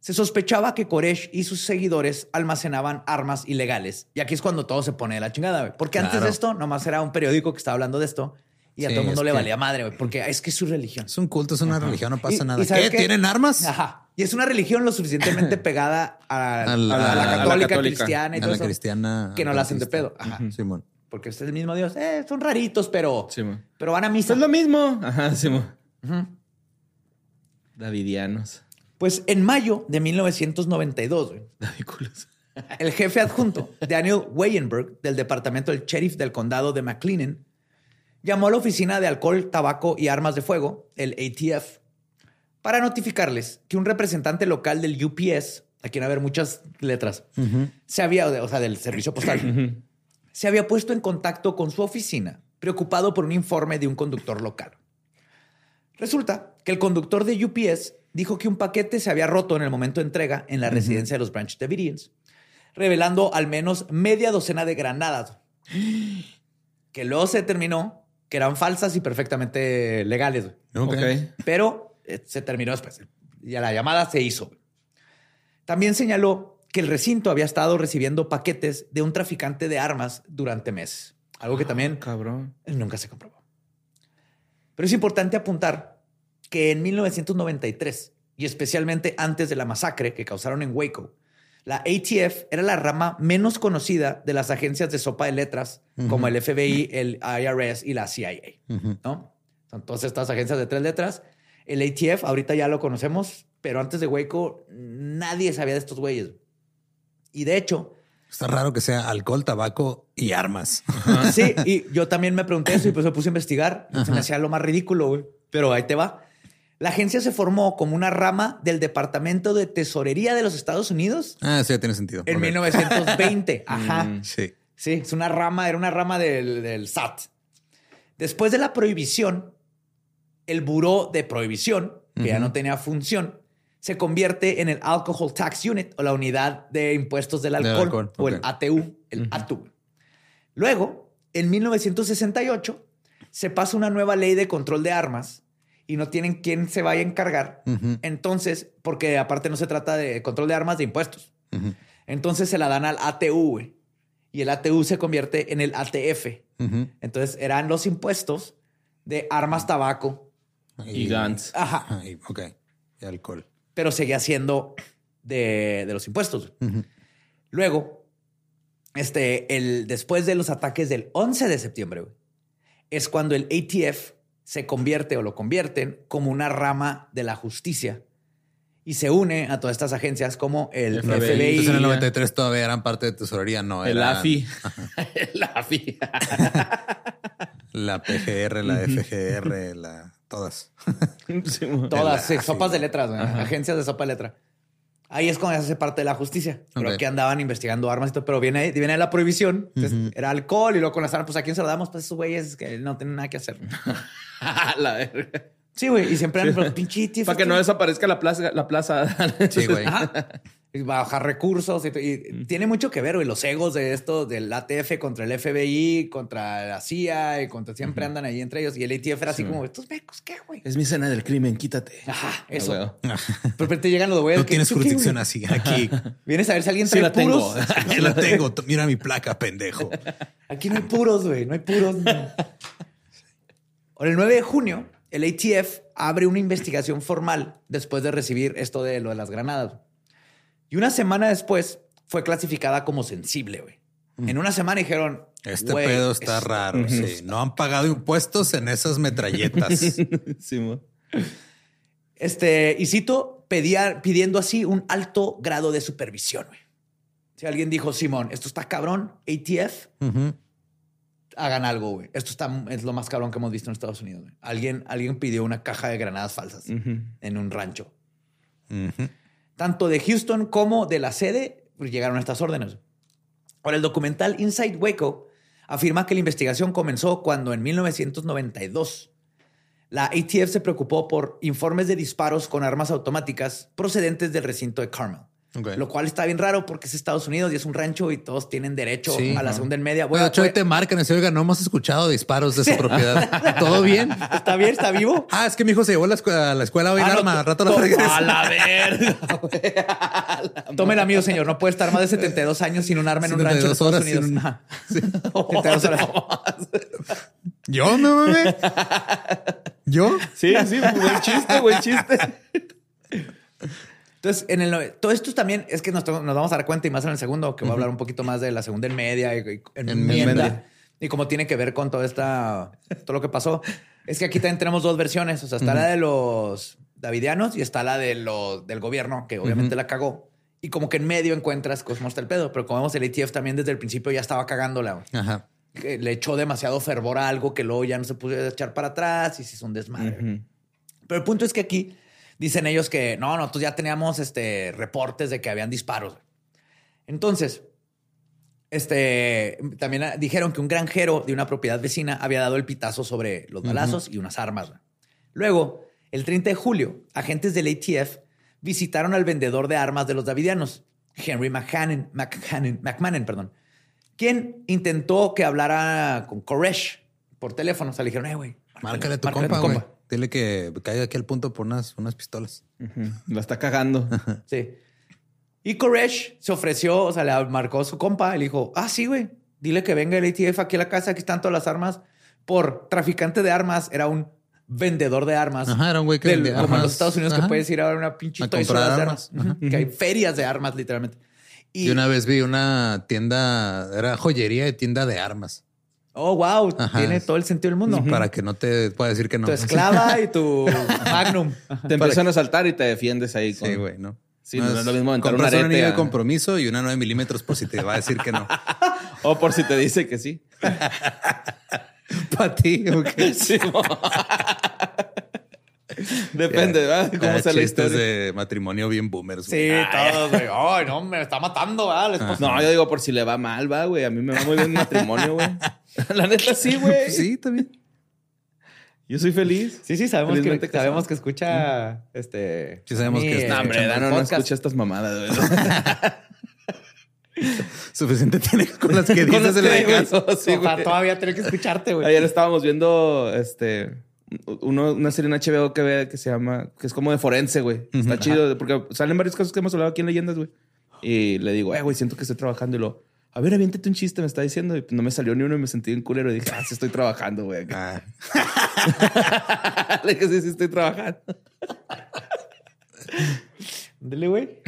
se sospechaba que Koresh y sus seguidores almacenaban armas ilegales. Y aquí es cuando todo se pone de la chingada, güey. Porque antes de esto, nomás era un periódico que estaba hablando de esto y a Sí, todo el mundo le que- valía madre, güey. Porque es que es su religión. Es un culto, es una religión, no pasa Y- nada. y ¿sabes ¿Qué? ¿Tienen armas? Ajá. Y es una religión lo suficientemente pegada a, A a la- a católica, católica. cristiana y A todo la eso, cristiana. que no la hacen de pedo. Ajá. Simón. Porque este es el mismo Dios. Eh, son raritos, pero, Sí, man. pero van a misa. Es lo mismo. Ajá, sí, man. Davidianos. Pues en mayo de 1992, güey, Davículos. el jefe adjunto, Daniel Weyenberg, del departamento del sheriff del condado de McLennan, llamó a la oficina de alcohol, tabaco y armas de fuego, el ATF, para notificarles que un representante local del UPS, aquí van a haber muchas letras, se había, o sea, del servicio postal, se había puesto en contacto con su oficina, preocupado por un informe de un conductor local. Resulta que el conductor de UPS dijo que un paquete se había roto en el momento de entrega en la residencia de los Branch Davidians, revelando al menos media docena de granadas, que luego se determinó que eran falsas y perfectamente legales. güey. Ok. Ok. Pero eh, se terminó después. Y a la llamada se hizo. También señaló que el recinto había estado recibiendo paquetes de un traficante de armas durante meses. Algo que también Cabrón. nunca se comprobó. Pero es importante apuntar que en 1993, y especialmente antes de la masacre que causaron en Waco, la ATF era la rama menos conocida de las agencias de sopa de letras, como el FBI, el IRS y la CIA. ¿no? Son todas estas agencias de tres letras. El ATF, ahorita ya lo conocemos, pero antes de Waco, nadie sabía de estos güeyes. Y de hecho, Está raro que sea alcohol, tabaco y armas. Sí, y yo también me pregunté eso y pues me puse a investigar. Se me hacía lo más ridículo, güey. Pero ahí te va. La agencia se formó como una rama del Departamento de Tesorería de los Estados Unidos Ah, sí, tiene sentido. en Ok. 1920. Ajá. Sí. Sí, es una rama, era una rama del, del SAT. Después de la prohibición, el Buró de Prohibición, que ya no tenía función, se convierte en el Alcohol Tax Unit o la unidad de impuestos del Del alcohol, o el. ATU, el ATU. Luego, en 1968, se pasa una nueva ley de control de armas y no tienen quién se vaya a encargar. Entonces, porque aparte no se trata de control de armas de impuestos. Entonces se la dan al ATU, güey. Y el ATU se convierte en el ATF. Entonces eran los impuestos de armas, tabaco. Y Gantz. Ajá. Ah, y- ok. Y alcohol. Pero seguía siendo de, de los impuestos. Luego, este, el, después de los ataques del 11 de septiembre, es cuando el ATF se convierte o lo convierten como una rama de la justicia y se une a todas estas agencias como el FBI. FBI. Entonces en el 93 todavía eran parte de tesorería, no. El eran AFI. el AFI. La PGR, la FGR, la, todas. Sí. Todas, sí, sopas de letras, agencias de sopa de letra. Ahí es cuando se hace parte de la justicia. Pero Ok. que andaban investigando armas y todo, pero viene, viene la prohibición. Entonces, Era alcohol y luego con las armas, pues a quién se lo damos, pues esos güeyes que no tienen nada que hacer. la verga. Sí, güey. Y siempre eran, pero pinche ATF, Para que no desaparezca la plaza. La plaza. Sí, güey. Ajá. bajar recursos y, y tiene mucho que ver, güey, los egos de esto, del ATF contra el FBI, contra la CIA y contra siempre andan ahí entre ellos. Y el ATF era así como, estos mecos, ¿qué, güey? Es mi escena del crimen, quítate. Ajá, eso. Ah, Pero de te llegan los güeyes. No que, tienes ¿tú qué, jurisdicción así. Aquí. Vienes a ver si alguien Sí trae la tengo. puros. Ahí la tengo. Mira mi placa, pendejo. Aquí no hay puros, güey. No hay puros. Ahora, el 9 de junio, el ATF abre una investigación formal después de recibir esto de lo de las granadas. Y una semana después fue clasificada como sensible, güey. En una semana dijeron... Este "Güey, pedo está es- raro. Sí. No han pagado impuestos en esas metralletas. Sí, mo. Este, y cito, pedía, pidiendo así un alto grado de supervisión, güey. Si alguien dijo, Simón, esto está cabrón, ATF, hagan algo, güey. Esto está, es lo más cabrón que hemos visto en Estados Unidos. Alguien, alguien pidió una caja de granadas falsas en un rancho. Tanto de Houston como de la sede pues, llegaron estas órdenes. Ahora, el documental Inside Waco afirma que la investigación comenzó cuando en 1992 la ATF se preocupó por informes de disparos con armas automáticas procedentes del recinto de Carmel. Lo cual está bien raro porque es Estados Unidos y es un rancho y todos tienen derecho Sí, a la segunda en media. Bueno, de hecho, ahí te marcan y oiga, no hemos escuchado disparos de su propiedad. ¿Todo bien? ¿Está bien? ¿Está vivo? Ah, es que mi hijo se llevó a la escuela, a la escuela hoy en Ah, no, arma. rato la regresa. A la verga. Tómela, amigo, señor. No puede estar más de 72 años sin un arma en un rancho 72 Estados horas sin Unidos. un- Ajá. 72 horas. Yo no mames. Yo. Sí, sí, buen chiste, buen chiste. Entonces, en el, todo esto también es que nos, nos vamos a dar cuenta y más en el segundo, que voy a hablar un poquito más de la segunda en media y, y En media. y cómo tiene que ver con toda esta, todo lo que pasó. Es que aquí también tenemos dos versiones. O sea, está la de los davidianos y está la de los del gobierno, que obviamente la cagó. Y como que en medio encuentras cómo está el pedo. Pero como vemos, el ATF también desde el principio ya estaba cagándola. Ajá. Le echó demasiado fervor a algo que luego ya no se pudo echar para atrás y se hizo un desmadre. Pero el punto es que aquí dicen ellos que no, nosotros ya teníamos este, reportes de que habían disparos. Entonces, este, también dijeron que un granjero de una propiedad vecina había dado el pitazo sobre los balazos y unas armas. Luego, el 30 de julio, agentes del ATF visitaron al vendedor de armas de los davidianos, Henry McHannon, McHannon- McMahon, perdón, quien intentó que hablara con Koresh por teléfono. O sea, le dijeron, eh, güey, Márcale tu márcale compa, güey. Dile que caiga aquí al punto por unas, unas pistolas. Ujú. La está cagando. Sí. Y Koresh se ofreció, o sea, le marcó su compa y le dijo, ah, sí, güey, dile que venga el ATF aquí a la casa, aquí están todas las armas. Por traficante de armas, era un vendedor de armas. Ajá, era un güey que Del- como en los Estados Unidos Ajá. que puedes ir a ver una pinche A comprar de armas. Que hay ferias de armas, literalmente. Y, Y una vez vi una tienda, era joyería de tienda de armas. Oh, wow, Ajá. tiene todo el sentido del mundo. Para que no te pueda decir que no. Tu esclava y tu magnum. Te empiezan a saltar y te defiendes ahí. Sí, güey, no. Sí, no es lo mismo aventar un compras un arete anillo de compromiso y una 9 milímetros por si te va a decir que no. O por si te dice que sí. Para ti, ok. Sí. Depende, ¿verdad? ¿Cómo Ah, sea la historia? de matrimonio bien boomers. Sí, güey. todos, güey. Ay, no, me está matando, ¿verdad? No, yo digo por si le va mal, va, güey. A mí me va muy bien el matrimonio, güey. La neta sí, güey. Sí, también. Yo soy feliz. Sí, sí, sabemos que, casado. sabemos que escucha este. Sí, sabemos que está No, hombre, el no podcast. escucha estas mamadas, güey. Suficiente tiene con las que dices las que digo, casa. sí, todavía tener que escucharte, güey. Ayer estábamos viendo este uno, una serie en HBO que ve que se llama, que es como de forense, güey. Está chido, porque salen varios casos que hemos hablado aquí en leyendas, güey. Y le digo, eh, güey, siento que estoy trabajando. Y lo, a ver, aviéntate un chiste, me está diciendo. Y no me salió ni uno y me sentí bien culero. Y dije, ah, sí estoy trabajando, güey. Ah, le dije, sí, sí estoy trabajando. Dile, güey.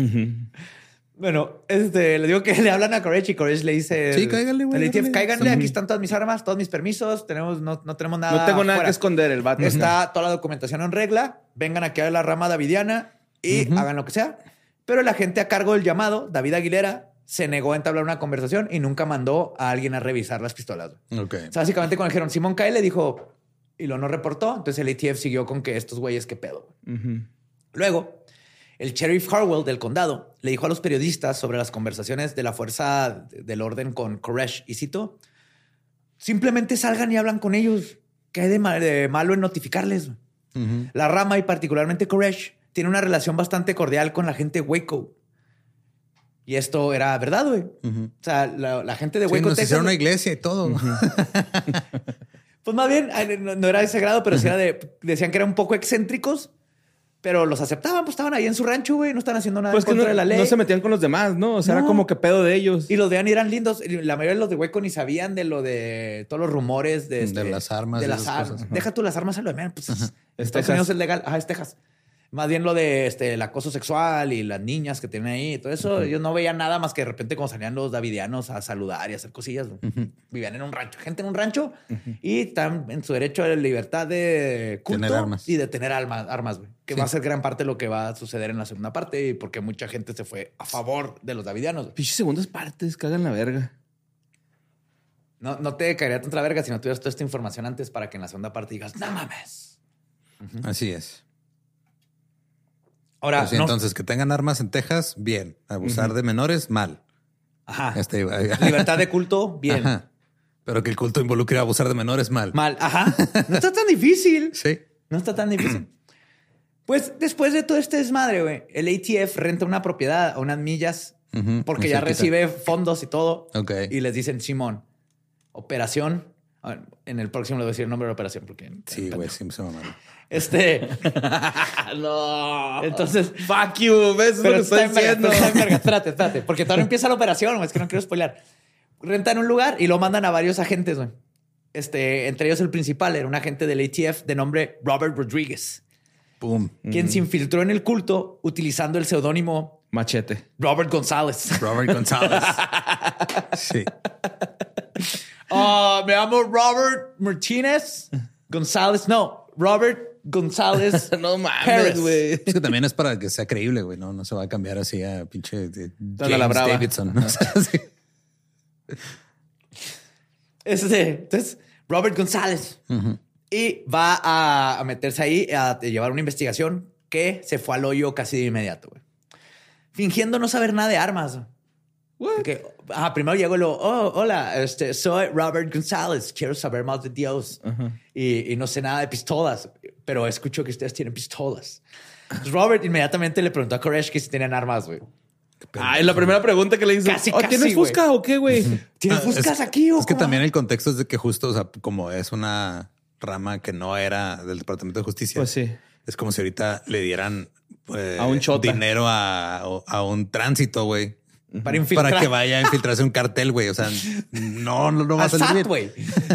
Bueno, este, le digo que le hablan a Courage y Courage le dice... Sí, cáiganle, güey, el cáiganle, aquí están todas mis armas, todos mis permisos, tenemos, no, no tenemos nada No tengo nada fuera. que esconder el vato. Está toda la documentación en regla, vengan aquí a la rama davidiana y hagan lo que sea. Pero el agente a cargo del llamado, David Aguilera, se negó a entablar una conversación y nunca mandó a alguien a revisar las pistolas. ok. O sea, básicamente cuando dijeron Simón Kyle le dijo y lo no reportó, entonces el ATF siguió con que estos güeyes qué pedo. Luego, el sheriff Harwell del condado le dijo a los periodistas sobre las conversaciones de la fuerza del orden con Koresh y cito, simplemente salgan y hablan con ellos. ¿Qué hay de, ma- de malo en notificarles? La rama y particularmente Koresh tiene una relación bastante cordial con la gente Waco. Y esto era verdad, güey. O sea, la, la gente de Sí, Waco, nos Texas, hicieron una iglesia y todo. Pues más bien, no, no era de ese grado, pero sí era de. Decían que eran un poco excéntricos, pero los aceptaban, pues estaban ahí en su rancho, güey, no están haciendo nada Pues en contra no, de la ley. no se metían con los demás, ¿no? O sea, No. era como que pedo de ellos. Y los veían y eran lindos. Y La mayoría de los de Hueco ni sabían de lo de todos los rumores de, este- De las armas De las armas. Deja tú las armas a lo de menos, Pues, Es Estados Texas. Unidos es legal. Ajá, es Texas. Más bien lo de este, el acoso sexual y las niñas que tienen ahí. Todo eso, ellos no veían nada más que de repente como salían los davidianos a saludar y a hacer cosillas. güey. Vivían en un rancho. Gente en un rancho y están en su derecho de libertad de culto Tener armas. y de tener alma- armas, güey. Que Sí. va a ser gran parte de lo que va a suceder en la segunda parte y porque mucha gente se fue a favor de los davidianos. Pinches segundas partes, cagan la verga. No, no te caería tanta la verga si no tuvieras toda esta información antes para que en la segunda parte digas, no mames. Así es. Ahora, Pues no- Entonces, que tengan armas en Texas, bien. Abusar de menores, mal. Ajá. Este, Libertad de culto, bien. Ajá. Pero que el culto involucre abusar de menores, mal. Mal. Ajá. No está tan difícil. Sí. No está tan difícil. Pues después de todo este desmadre, güey, el ATF renta una propiedad a unas millas porque ya recibe fondos y todo. Ok. Y les dicen, Simón, operación. a ver, En el próximo le voy a decir el nombre de la operación porque. Sí, güey, siempre se. Este. no. Entonces. Fuck you, ¿ves? Es lo que estoy diciendo. Espérate, espérate. Porque todavía empieza la operación, güey, es que no quiero spoilear. Rentan un lugar y lo mandan a varios agentes, güey. Este, entre ellos el principal era un agente del ATF de nombre Robert Rodriguez, Pum. quien se infiltró en el culto utilizando el seudónimo Machete. Robert González. Robert González. sí. Ah, me llamo Robert Martínez González. No, Robert González. No mames, güey. Es que también es para que sea creíble, güey. No, no se va a cambiar así a pinche de a la brava. Davidson. ¿no? Este, entonces, Robert González. Y va a, a meterse ahí a, llevar una investigación que se fue al hoyo casi de inmediato, güey. Fingiendo no saber nada de armas. Que, ah, primero llegó y lo, oh, hola, este, soy Robert González, quiero saber más de Dios. y, y no sé nada de pistolas, pero escucho que ustedes tienen pistolas. Entonces, Robert inmediatamente le preguntó a Koresh que si tenían armas, güey. Ah, es la primera pregunta que le hizo. Casi, "Oh, casi, ¿Tienes. Fusca o qué, güey? ¿Tienes Ah, buscas es- aquí o Es que cómo? también el contexto es de que justo, o sea, como es una rama que no era del Departamento de Justicia. Pues sí. Es como si ahorita le dieran eh, A un chota. dinero a, a un tránsito, güey. Para infiltrar. Para que vaya a infiltrarse un cartel, güey. O sea, no, no, no va a Al salir güey.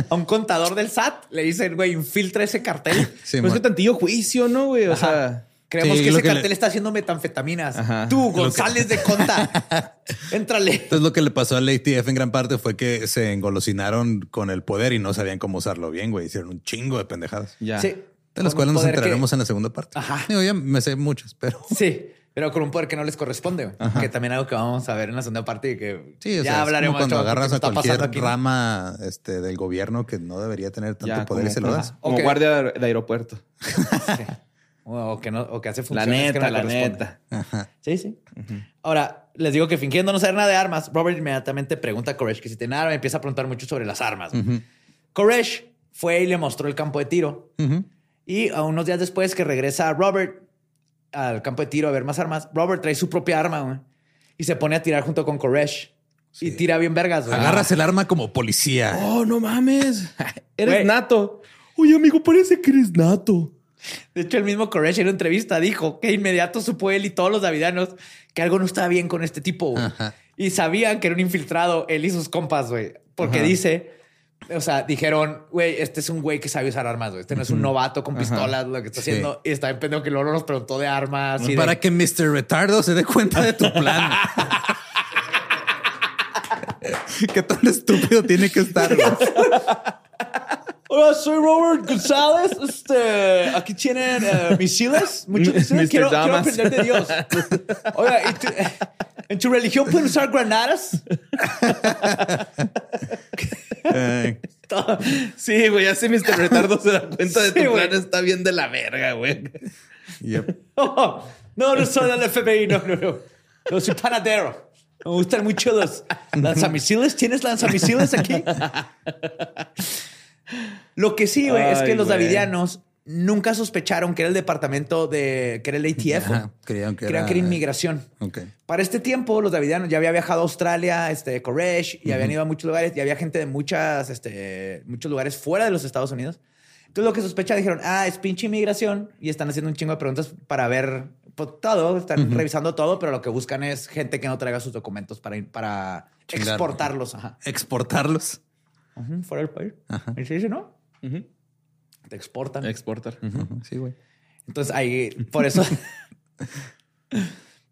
A un contador del SAT le dicen, güey, infiltra ese cartel. Sí, Pues mon. que tantillo juicio, ¿no, güey? O Ajá. sea, Creemos Sí, que ese que cartel le- está haciendo metanfetaminas. Ajá. Tú, que- González de Conta. Éntrale. Entonces lo que le pasó al ATF en gran parte fue que se engolosinaron con el poder y no sabían cómo usarlo bien, güey. Hicieron un chingo de pendejadas. ya. Sí. De las cuales nos que- enteraremos en la segunda parte. Ajá. Digo, ya me sé muchas, pero Sí, pero con un poder que no les corresponde, güey. Que también algo que vamos a ver en la segunda parte y que sí, o ya sea, es hablaremos como cuando que agarras a cualquier aquí, ¿no? rama este, del gobierno que no debería tener tanto Ya, poder y como, se lo das. como Ok. guardia de aeropuerto. Sí. O, que no, o que hace La funciones que neta, no le la neta. Sí, sí. Ahora, les digo que fingiendo no saber nada de armas, Robert inmediatamente pregunta a Koresh que si tiene arma, empieza a preguntar mucho sobre las armas. Koresh fue y le mostró el campo de tiro. Ujú. Y a unos días después que regresa Robert al campo de tiro a ver más armas, Robert trae su propia arma güey, y se pone a tirar junto con Koresh. Y tira bien vergas. güey. Agarras el arma como policía. Oh, no mames. Eres Güey. nato. Oye, amigo, parece que eres nato. De hecho, el mismo Koresh en una entrevista dijo que inmediato supo él y todos los davidanos que algo no estaba bien con este tipo. Y sabían que era un infiltrado, él y sus compas, güey. Porque dice, o sea, dijeron, güey, este es un güey que sabe usar armas, güey. Este no es un novato con pistolas, lo que está Sí. haciendo. Y está en pendejo que luego nos preguntó de armas. y de- Para que Mr. Retardo se dé cuenta de tu plan. ¿Qué tan estúpido tiene que estar? Hola, soy Robert González. Este, aquí tienen eh, misiles, muchos misiles. Quiero, aprender de Dios. Oiga, ¿y tú- ¿en tu religión pueden usar granadas? Ay, Todo- Sí, güey, ya sé Mr. Retardo se da cuenta de Sí, tu güey. plan. Está bien de la verga, güey. yep. Oh, no, no soy del FBI, no, no, no. No soy panadero. Me gustan mucho los lanzamisiles. ¿Tienes lanzamisiles aquí? Lo que sí, güey, es que los güey. davidianos nunca sospecharon que era el departamento de, que era el ATF. Ajá, creían que Creían era- que era inmigración. Ok. Para este tiempo, los davidianos ya había viajado a Australia, este, Koresh, y habían ido a muchos lugares, y había gente de muchas, este, muchos lugares fuera de los Estados Unidos. Entonces, lo que sospecha dijeron, ah, es pinche inmigración, y están haciendo un chingo de preguntas para ver pues, todo, están revisando todo, pero lo que buscan es gente que no traiga sus documentos para, para Chingar. exportarlos. Ajá. Exportarlos. Fuera del país. Ahí se dice, ¿no? Ujú. Te exportan. Exportar. Ujú, Sí, güey. Entonces ahí, por eso.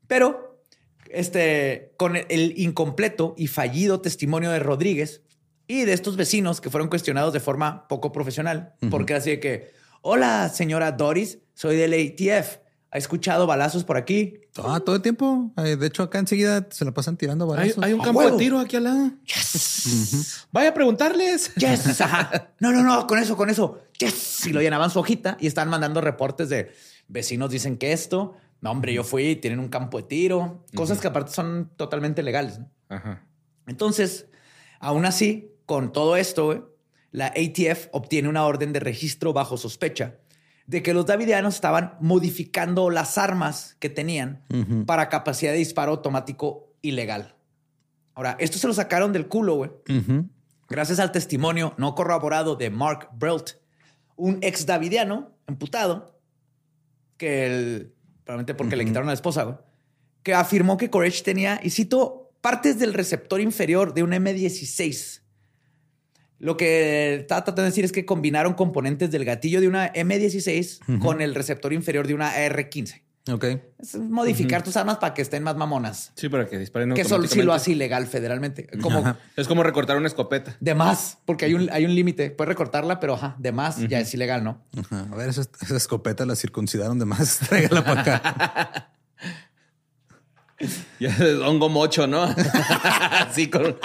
Pero, este, con el- incompleto y fallido testimonio de Rodríguez y de estos vecinos que fueron cuestionados de forma poco profesional, porque así de que, hola, señora Doris, soy del ATF. ¿Ha escuchado balazos por aquí? Ah, todo el tiempo. De hecho, acá enseguida se la pasan tirando Hay, balazos. hay un ¡A campo huevo! de tiro aquí al lado. Yes. Vaya a preguntarles. Yes. Ajá. No, no, no, con eso, con eso. Yes. Y lo llenaban su hojita y están mandando reportes de vecinos dicen que esto. No, hombre, yo fui, tienen un campo de tiro. Cosas que aparte son totalmente legales. ¿no? Ajá. Entonces, aún así, con todo esto, la ATF obtiene una orden de registro bajo sospecha de que los davidianos estaban modificando las armas que tenían para capacidad de disparo automático ilegal. Ahora, esto se lo sacaron del culo, güey, gracias al testimonio no corroborado de Mark Brelt, un ex davidiano emputado, que él, probablemente porque le quitaron a la esposa, güey, que afirmó que Koresh tenía, y cito, partes del receptor inferior de un M16. Lo que está tratando de decir es que combinaron componentes del gatillo de una M16 con el receptor inferior de una AR-15. Ok. Es modificar tus armas para que estén más mamonas. Sí, para que disparen Que solo automáticamente. lo hace ilegal federalmente. Como Es como recortar una escopeta. de más, porque hay un, hay un límite. Puedes recortarla, pero ajá, de más ya es ilegal, ¿no? Ajá. A ver, esa, esa escopeta la circuncidaron de más. Tráigala para acá. Ya es hongo mocho, ¿no? así con-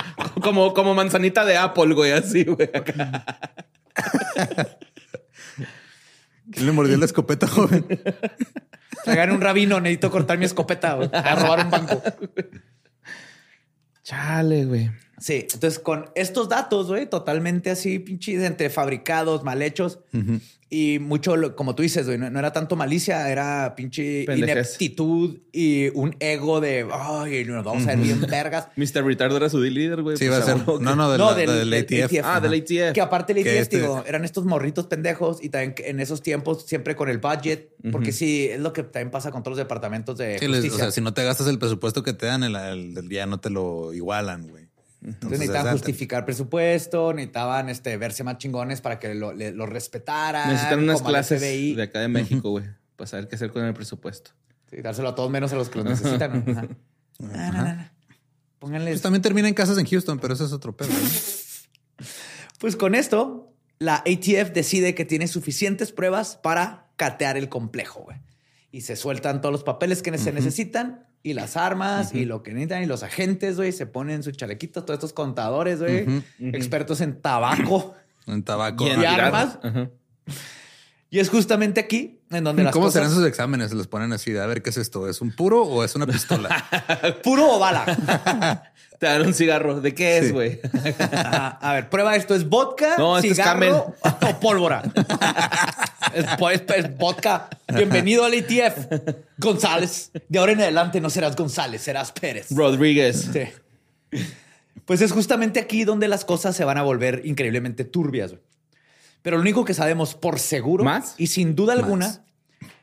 como, como manzanita de Apple, güey, así, güey. ¿Quién le mordió la escopeta, joven? Traigan un rabino, necesito cortar mi escopeta güey, a robar un banco. Chale, güey. Sí, entonces con estos datos, güey, totalmente así, pinches, entre fabricados, mal hechos y mucho, lo- como tú dices, güey, no, no era tanto malicia, era pinche Pendejez. ineptitud y un ego de, ay, nos vamos a ver bien vergas. Mr. Retardo era su líder, güey. Sí, pues, va a ser. No, no, del, No, del, del- del del ATF. ATF. Ah, del ATF. Que aparte el ATF, este- digo, eran estos morritos pendejos y también que en esos tiempos siempre con el budget, porque sí, es lo que también pasa con todos los departamentos de Sí, les- o justicia. sea, si no te gastas el presupuesto que te dan, el, el del día no te lo igualan, güey. Entonces necesitaban es- justificar presupuesto, necesitaban este, verse más chingones para que lo, le- lo respetaran. Necesitan unas clases FBI. de acá de México, güey, para saber qué hacer con el presupuesto. Sí, dárselo a todos menos a los que lo necesitan. ¿no? Ajá. No, no, no, no. Pónganles. Pues también termina en casas en Houston, pero eso es otro pedo. Pues con esto, la ATF decide que tiene suficientes pruebas para catear el complejo, güey. Y se sueltan todos los papeles que se necesitan y las armas y lo que necesitan y los agentes, güey, se ponen sus chalequitos, todos estos contadores, güey, expertos en tabaco En tabaco. y, Ah, armas. Y es justamente aquí en donde las ¿Cómo cosas... serán sus exámenes? Se los ponen así de a ver qué es esto. ¿Es un puro o es una pistola? ¿Puro o bala? Te dan un cigarro. ¿De qué es, güey? A ver, prueba esto. ¿Es vodka, No, esto es cigarro o pólvora? es, po- es- es vodka. Bienvenido al ATF. González. De ahora en adelante no serás González, serás Pérez. Rodríguez. Sí. Pues es justamente aquí donde las cosas se van a volver increíblemente turbias. güey. Pero lo único que sabemos por seguro ¿Más? y sin duda Más. alguna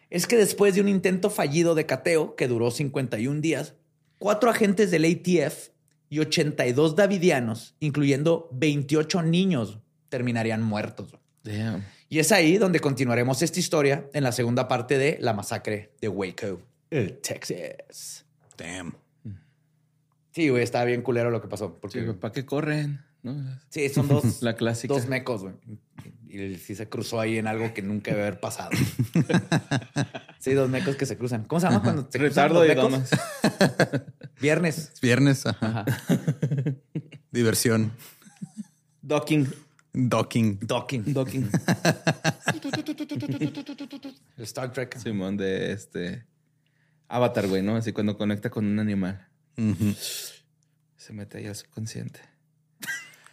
es que después de un intento fallido de cateo que duró 51 días, cuatro agentes del ATF y 82 davidianos, incluyendo 28 niños, terminarían muertos. Damn. Y es ahí donde continuaremos esta historia en la segunda parte de la masacre de Waco, Texas. Damn. Sí, güey, está bien culero lo que pasó. Porque Sí, ¿Para qué corren? ¿No? Sí, son dos, La clásica. dos mecos, güey. Y sí se cruzó ahí en algo que nunca debe haber pasado. sí, dos mecos que se cruzan. ¿Cómo se llama cuando se cruzan los y mecos? Viernes. Es Viernes, ajá. Diversión. Docking. Docking. Docking. Docking. El Star Trek. Simón de este. Avatar, güey, ¿no? Así cuando conecta con un animal. Se mete ahí al subconsciente.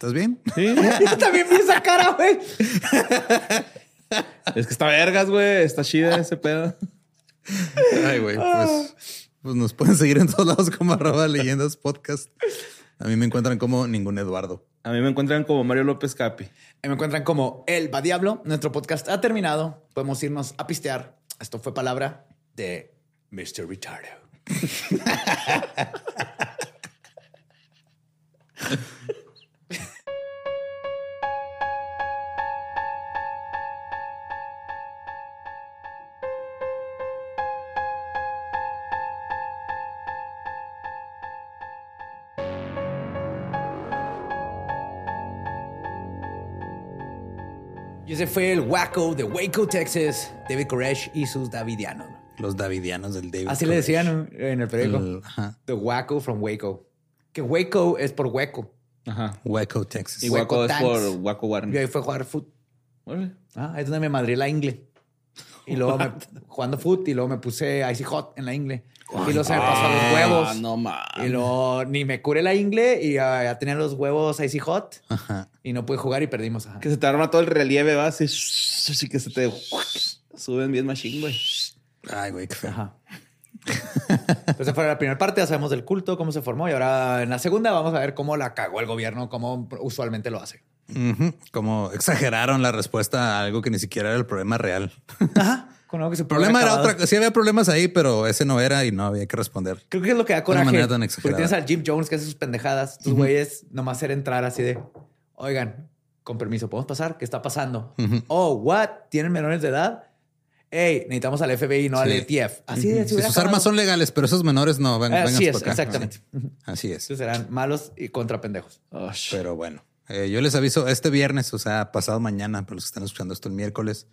¿Estás bien? Sí. También vi esa cara, güey. Es que está vergas, güey. Está chida ese pedo. Ay, güey, pues, pues nos pueden seguir en todos lados como arroba leyendas podcast. A mí me encuentran como ningún Eduardo. A mí me encuentran como Mario López Capi. Y me encuentran como El Va Diablo. Nuestro podcast ha terminado. Podemos irnos a pistear. Esto fue palabra de Mr. Ritardo. Y ese fue el Waco de Waco, Texas, David Koresh y sus Davidianos. Los davidianos del David. Así le decían en el periódico. El- ajá. The Waco from Waco. Que Waco es por hueco. Ajá. Waco, Texas. Y Waco Waco es por Waco Y ahí Warner. fue a jugar foot. Ah, ahí es donde me madré la ingle. Y luego me, jugando foot y luego me puse icy hot en la ingle. Y luego se me pasó a los huevos. Y luego ni me curé la ingle y ya tenía los huevos icy hot. Ajá. Y no pude jugar y perdimos. ajá. Que se te arma todo el relieve, va así. Así que se te suben bien machine, güey. Ay, güey, qué feo. Ajá. Entonces fue la primera parte, ya sabemos del culto, cómo se formó. Y ahora en la segunda vamos a ver cómo la cagó el gobierno, como usualmente lo hace. Ujú. Como exageraron la respuesta a algo que ni siquiera era el problema real. Ajá. Con algo que se El problema era otra. Sí había problemas ahí, pero ese no era y no había que responder. Creo que es lo que da una coraje. manera tan Porque exagerada. tienes al Jim Jones que hace sus pendejadas. Tus güeyes nomás hacer entrar así de, oigan, con permiso, ¿podemos pasar? ¿Qué está pasando? Oh, what? ¿Tienen menores de edad? Hey, necesitamos al FBI, no al Sí. ETF. Así de, se Si hubiera sus armas son legales, pero esos menores no. Ven, Así es, para acá. exactamente. Así es. Entonces serán malos y contra pendejos. Pero bueno, eh, yo les aviso este viernes, o sea, pasado mañana, para los que están escuchando esto el miércoles.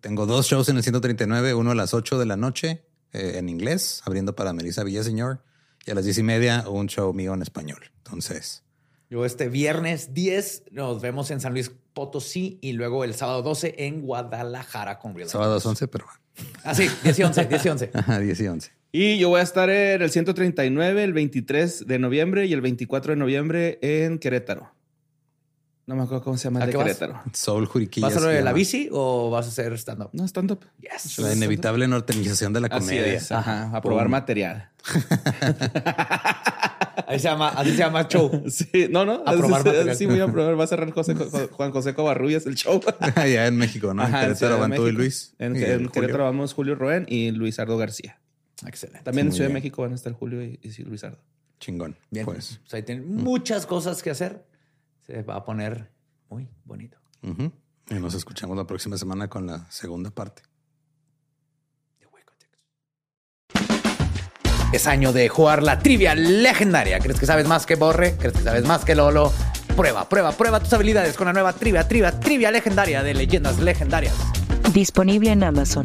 Tengo dos shows en el 139, uno a las 8 de la noche eh, en inglés, abriendo para Melissa Villaseñor, y a las 10 y media un show mío en español. Entonces, Yo este viernes 10 nos vemos en San Luis Potosí y luego el sábado 12 en Guadalajara con Real sábados Life. 11, pero Ah, sí, 10 y 11, 10 y 11. ajá, 10 y 11. Y yo voy a estar en el 139, el 23 de noviembre y el 24 de noviembre en Querétaro. No me acuerdo cómo se llama ¿A el de qué vas? Querétaro. Soul Juriquilla. ¿Vas a lo de la bici o vas a hacer stand-up? No, stand-up. Yes. La inevitable norteñización de la Así comedia. es. Ajá. A probar Pum. material. Ahí se llama, así se llama show. Sí, no, no. A probar sí, material. sí, voy a probar. Va a cerrar José, Juan José Covarrubias el show. Allá en México, ¿no? Ajá, en Querétaro van tú y. Luis. En, y en. Querétaro vamos Julio Roen y Luis Ardo García. Excelente. También en Ciudad de. México van a estar Julio y, y sí, Luis Ardo. Chingón. Bien. Pues. Pues ahí tienen muchas cosas que hacer. Se va a poner muy bonito. Y nos escuchamos la próxima semana con la segunda parte. Es año de jugar la trivia legendaria. ¿Crees que sabes más que Borre? ¿Crees que sabes más que Lolo? Prueba, prueba, prueba tus habilidades con la nueva trivia, trivia, trivia legendaria de leyendas legendarias. Disponible en Amazon.